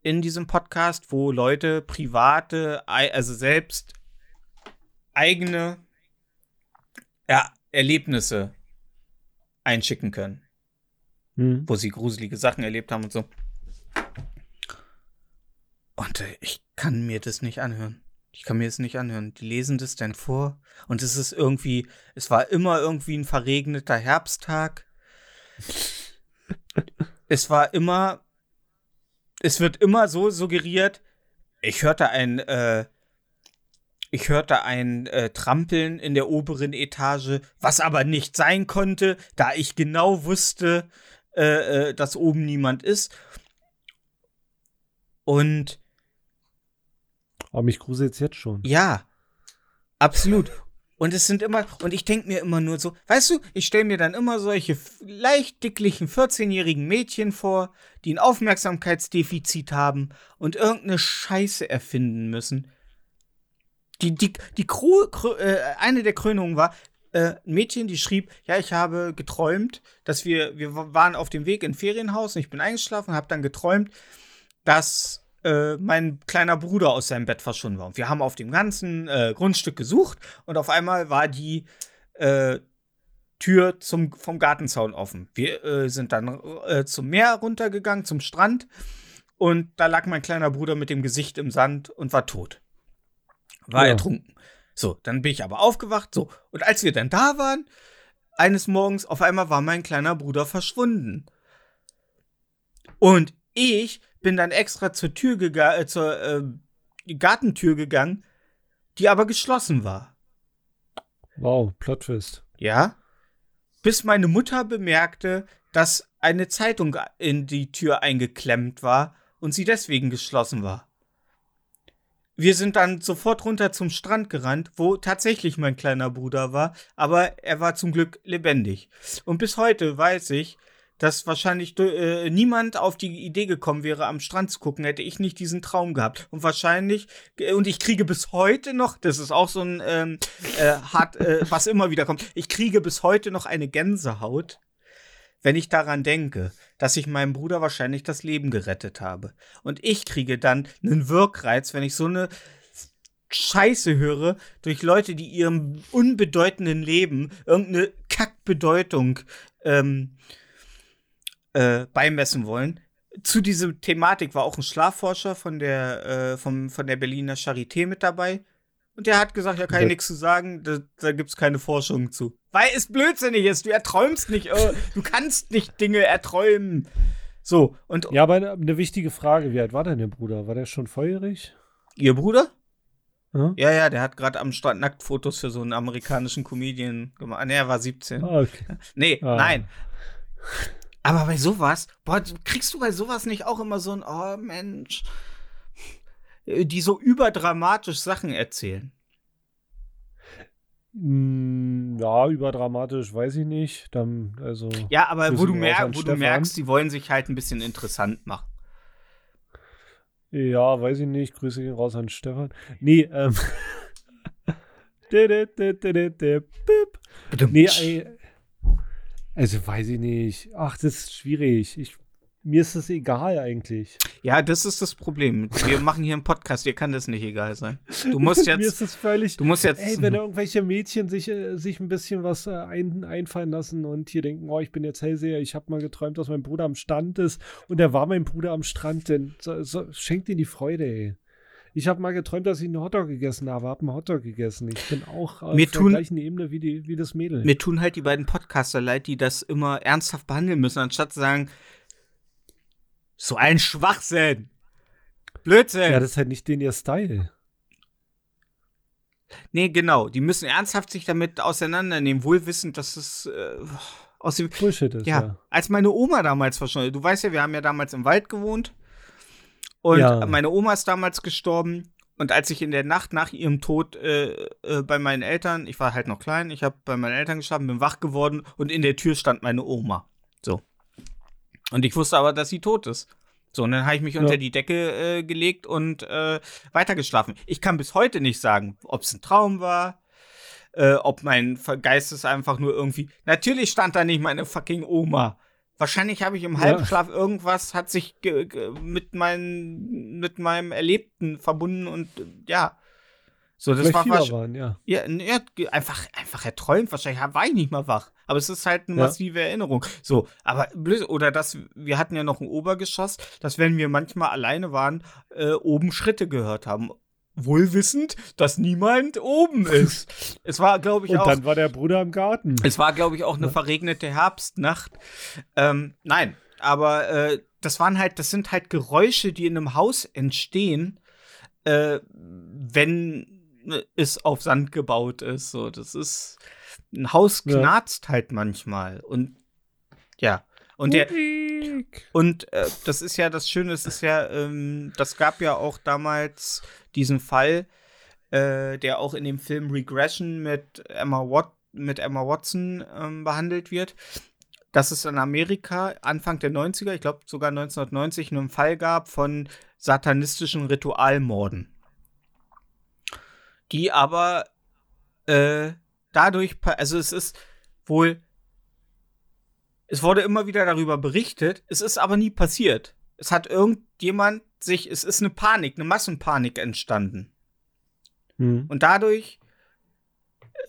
in diesem Podcast, wo Leute private, also selbst eigene ja, Erlebnisse einschicken können, Hm. wo sie gruselige Sachen erlebt haben und so. Und äh, ich kann mir das nicht anhören. Ich kann mir das nicht anhören. Die lesen das dann vor und es ist irgendwie, es war immer irgendwie ein verregneter Herbsttag. es war immer, es wird immer so suggeriert, ich hörte ein, äh, ich hörte ein äh, Trampeln in der oberen Etage, was aber nicht sein konnte, da ich genau wusste, äh, äh, dass oben niemand ist. Und Aber mich gruselt jetzt schon. ja, absolut. Und es sind immer, und ich denke mir immer nur so, weißt du, ich stelle mir dann immer solche leicht dicklichen 14-jährigen Mädchen vor, die ein Aufmerksamkeitsdefizit haben und irgendeine Scheiße erfinden müssen. Die, die, die Kru, Kru, äh, eine der Krönungen war, äh, ein Mädchen, die schrieb, ja, ich habe geträumt, dass wir, wir waren auf dem Weg in ein Ferienhaus und ich bin eingeschlafen habe dann geträumt, dass äh, mein kleiner Bruder aus seinem Bett verschwunden war. Und wir haben auf dem ganzen äh, Grundstück gesucht und auf einmal war die äh, Tür zum, vom Gartenzaun offen. Wir äh, sind dann äh, zum Meer runtergegangen, zum Strand und da lag mein kleiner Bruder mit dem Gesicht im Sand und war tot. War Ja. ertrunken. So, dann bin ich aber aufgewacht. So, und als wir dann da waren, eines Morgens, auf einmal war mein kleiner Bruder verschwunden. Und ich bin dann extra zur Tür gegangen, äh, zur äh, Gartentür gegangen, die aber geschlossen war. Wow, Plot Twist. Ja? Bis meine Mutter bemerkte, dass eine Zeitung in die Tür eingeklemmt war und sie deswegen geschlossen war. Wir sind dann sofort runter zum Strand gerannt, wo tatsächlich mein kleiner Bruder war, aber er war zum Glück lebendig. Und bis heute weiß ich, dass wahrscheinlich äh, niemand auf die Idee gekommen wäre, am Strand zu gucken, hätte ich nicht diesen Traum gehabt. Und wahrscheinlich, äh, und ich kriege bis heute noch, das ist auch so ein ähm, äh, hart, äh, was immer wieder kommt, ich kriege bis heute noch eine Gänsehaut, wenn ich daran denke, dass ich meinem Bruder wahrscheinlich das Leben gerettet habe. Und ich kriege dann einen Wirkreiz, wenn ich so eine Scheiße höre durch Leute, die ihrem unbedeutenden Leben irgendeine Kackbedeutung ähm, äh, beimessen wollen. Zu dieser Thematik war auch ein Schlafforscher von der, äh, vom, von der Berliner Charité mit dabei. Und der hat gesagt, ja, kann ich nichts zu sagen, da, da gibt es keine Forschung zu. Weil es blödsinnig ist, du erträumst nicht, äh, du kannst nicht Dinge erträumen. So, und. Ja, aber eine, eine, wichtige Frage, wie alt war denn der Bruder? War der schon volljährig? Ihr Bruder? Hm? Ja, ja, der hat gerade am Strand Nacktfotos für so einen amerikanischen Comedian gemacht. Nee, er war 17. Ah, okay. Nee, ah. nein. Aber bei sowas, boah, kriegst du bei sowas nicht auch immer so ein, oh Mensch, die so überdramatisch Sachen erzählen? Hm, ja, überdramatisch weiß ich nicht. Dann, also, ja, aber wo, du, mer wo du merkst, die wollen sich halt ein bisschen interessant machen. Ja, weiß ich nicht. Grüße gehen raus an Stefan. Nee, ähm. [LAUGHS] nee, also weiß ich nicht. Ach, das ist schwierig. Ich, mir ist das egal eigentlich. Ja, das ist das Problem. Wir [LAUGHS] machen hier einen Podcast, dir kann das nicht egal sein. Du [LAUGHS] musst jetzt. mir ist das völlig. Du musst jetzt. Ey, wenn irgendwelche Mädchen sich, äh, sich ein bisschen was äh, ein, einfallen lassen und hier denken, oh, ich bin jetzt Hellseher, ich habe mal geträumt, dass mein Bruder am Strand ist und er war mein Bruder am Strand, denn so, so, schenkt ihm die Freude, ey. Ich habe mal geträumt, dass ich einen Hotdog gegessen habe, habe einen Hotdog gegessen. Ich bin auch auf mir tun, der gleichen Ebene wie, die, wie das Mädel. Mir tun halt die beiden Podcaster leid, die das immer ernsthaft behandeln müssen, anstatt zu sagen, so ein Schwachsinn. Blödsinn. Ja, das ist halt nicht den ihr Style. Nee, genau. Die müssen ernsthaft sich damit auseinandernehmen, wohl wissend, dass es äh, aus dem Bullshit ist. Ja, ja, Als meine Oma damals verschwunden Du weißt ja, wir haben ja damals im Wald gewohnt. Und ja. meine Oma ist damals gestorben. Und als ich in der Nacht nach ihrem Tod äh, äh, bei meinen Eltern, ich war halt noch klein, ich habe bei meinen Eltern geschlafen, bin wach geworden und in der Tür stand meine Oma. So. Und ich wusste aber, dass sie tot ist. So, und dann habe ich mich ja. unter die Decke äh, gelegt und äh, weitergeschlafen. Ich kann bis heute nicht sagen, ob es ein Traum war, äh, ob mein Geist ist einfach nur irgendwie. Natürlich stand da nicht meine fucking Oma. Wahrscheinlich habe ich im Halbschlaf ja. irgendwas hat sich mit, mein, mit meinem Erlebten verbunden und ja. So, das Vielleicht war waren, ja. Ja, ja, einfach, einfach erträumt. Wahrscheinlich war ich nicht mal wach. Aber es ist halt eine massive ja. Erinnerung. So, aber oder das, wir hatten ja noch ein Obergeschoss, dass wenn wir manchmal alleine waren, äh, oben Schritte gehört haben wohlwissend, dass niemand oben ist. [LAUGHS] Es war, glaube ich, Und auch. Und dann war der Bruder im Garten. Es war, glaube ich, auch eine verregnete Herbstnacht. Ähm, nein, aber äh, das waren halt, das sind halt Geräusche, die in einem Haus entstehen, äh, wenn es auf Sand gebaut ist. So, das ist ein Haus knarzt ja. halt manchmal und ja. Und der und äh, das ist ja das Schöne, es ist ja, ähm, das gab ja auch damals diesen Fall, äh, der auch in dem Film Regression mit Emma, Wat mit Emma Watson ähm, behandelt wird, dass es in Amerika Anfang der 90er, ich glaube sogar 1990, einen Fall gab von satanistischen Ritualmorden. Die aber äh, dadurch, also es ist wohl es wurde immer wieder darüber berichtet, es ist aber nie passiert. Es hat irgendjemand sich, es ist eine Panik, eine Massenpanik entstanden. Mhm. Und dadurch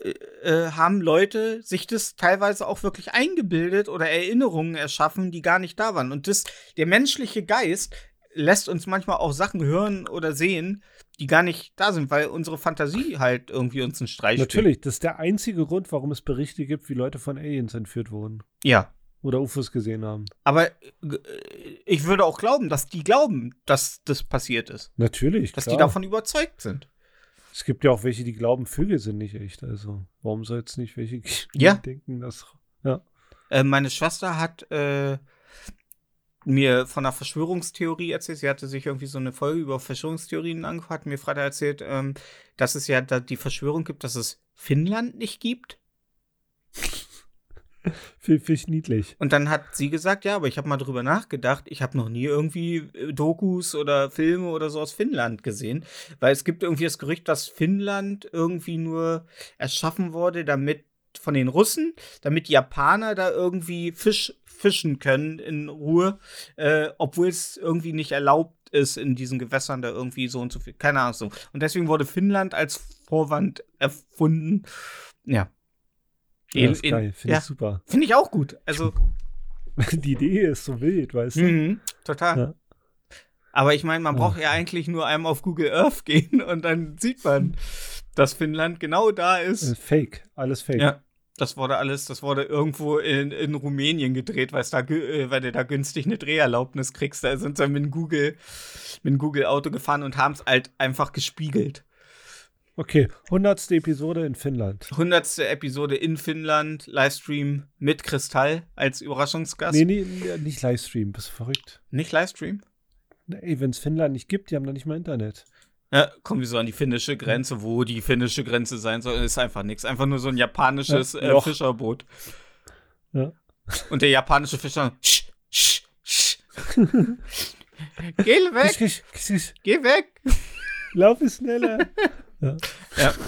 äh, äh, haben Leute sich das teilweise auch wirklich eingebildet oder Erinnerungen erschaffen, die gar nicht da waren. Und das, der menschliche Geist lässt uns manchmal auch Sachen hören oder sehen, die gar nicht da sind, weil unsere Fantasie halt irgendwie uns einen Streich Natürlich, spielt. das ist der einzige Grund, warum es Berichte gibt, wie Leute von Aliens entführt wurden. Ja. Oder UFOs gesehen haben. Aber äh, ich würde auch glauben, dass die glauben, dass das passiert ist. Natürlich. Dass klar. die davon überzeugt sind. Es gibt ja auch welche, die glauben, Vögel sind nicht echt. Also, warum soll es nicht welche [LAUGHS] ja. denken, dass. Ja. Äh, meine Schwester hat äh, mir von einer Verschwörungstheorie erzählt. Sie hatte sich irgendwie so eine Folge über Verschwörungstheorien angehört, hat mir Freitag erzählt, ähm, dass es ja da die Verschwörung gibt, dass es Finnland nicht gibt. [LAUGHS] Finde ich niedlich. Und dann hat sie gesagt, ja, aber ich habe mal drüber nachgedacht, ich habe noch nie irgendwie äh, Dokus oder Filme oder so aus Finnland gesehen, weil es gibt irgendwie das Gerücht, dass Finnland irgendwie nur erschaffen wurde, damit von den Russen, damit die Japaner da irgendwie Fisch fischen können in Ruhe, äh, obwohl es irgendwie nicht erlaubt ist, in diesen Gewässern da irgendwie so und so viel. Keine Ahnung so. Und deswegen wurde Finnland als Vorwand erfunden. Ja. Ja, das ist geil, finde ja, ich super. Finde ich auch gut. Also. [LAUGHS] Die Idee ist so wild, weißt du? Mhm, total. Ja. Aber ich meine, man braucht ja. ja eigentlich nur einmal auf Google Earth [LAUGHS] gehen und dann sieht man, dass Finnland genau da ist. Äh, fake, alles fake. Ja. Das wurde alles, das wurde irgendwo in, in Rumänien gedreht, weil, da, äh, weil du da günstig eine Dreherlaubnis kriegst. Da sind sie mit dem Google, mit dem Google Auto gefahren und haben es halt einfach gespiegelt. Okay, 100. Episode in Finnland. 100. Episode in Finnland, Livestream mit Kristall als Überraschungsgast. Nee, nee, nicht Livestream, bist du verrückt. Nicht Livestream? Ey, wenn es Finnland nicht gibt, die haben da nicht mal Internet. Ja, kommen wir so an die finnische Grenze, wo die finnische Grenze sein soll, ist einfach nichts. Einfach nur so ein japanisches ja, äh, Fischerboot. Ja. Und der japanische Fischer. Sch, sch, sch. [LAUGHS] Geh weg! Geh weg! Lauf schneller! [LAUGHS] ja. ja. [LAUGHS]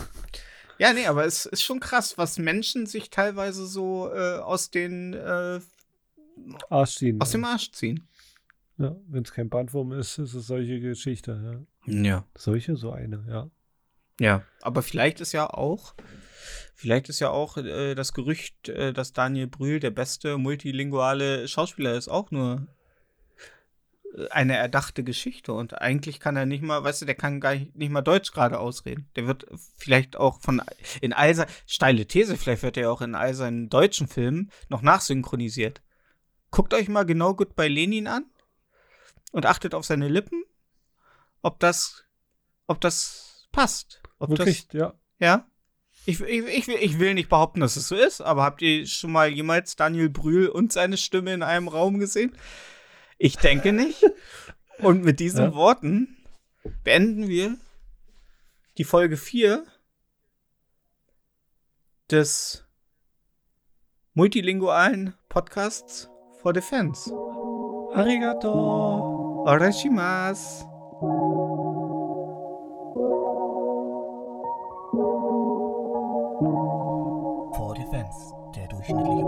Ja, nee, aber es ist schon krass, was Menschen sich teilweise so äh, aus den äh, Arsch ziehen. Aus dem Arsch ziehen. Ja, wenn es kein Bandwurm ist, ist es solche Geschichte, ja. Ja. Solche, so eine, ja. Ja, aber vielleicht ist ja auch, vielleicht ist ja auch äh, das Gerücht, äh, dass Daniel Brühl der beste multilinguale Schauspieler ist, auch nur eine erdachte Geschichte. Und eigentlich kann er nicht mal, weißt du, der kann gar nicht, nicht mal Deutsch gerade ausreden. Der wird vielleicht auch von, in all seinen, steile These, vielleicht wird er auch in all seinen deutschen Filmen noch nachsynchronisiert. Guckt euch mal genau gut bei Lenin an und achtet auf seine Lippen, ob das, ob das passt. Ob Wirklich, das, ja. Ja. Ich, ich, ich, ich will nicht behaupten, dass es so ist, aber habt ihr schon mal jemals Daniel Brühl und seine Stimme in einem Raum gesehen? Ich denke nicht. Und mit diesen ja. Worten beenden wir die Folge 4 des multilingualen Podcasts for Defense. Arigato! Orashimasu. For Defense, der durchschnittliche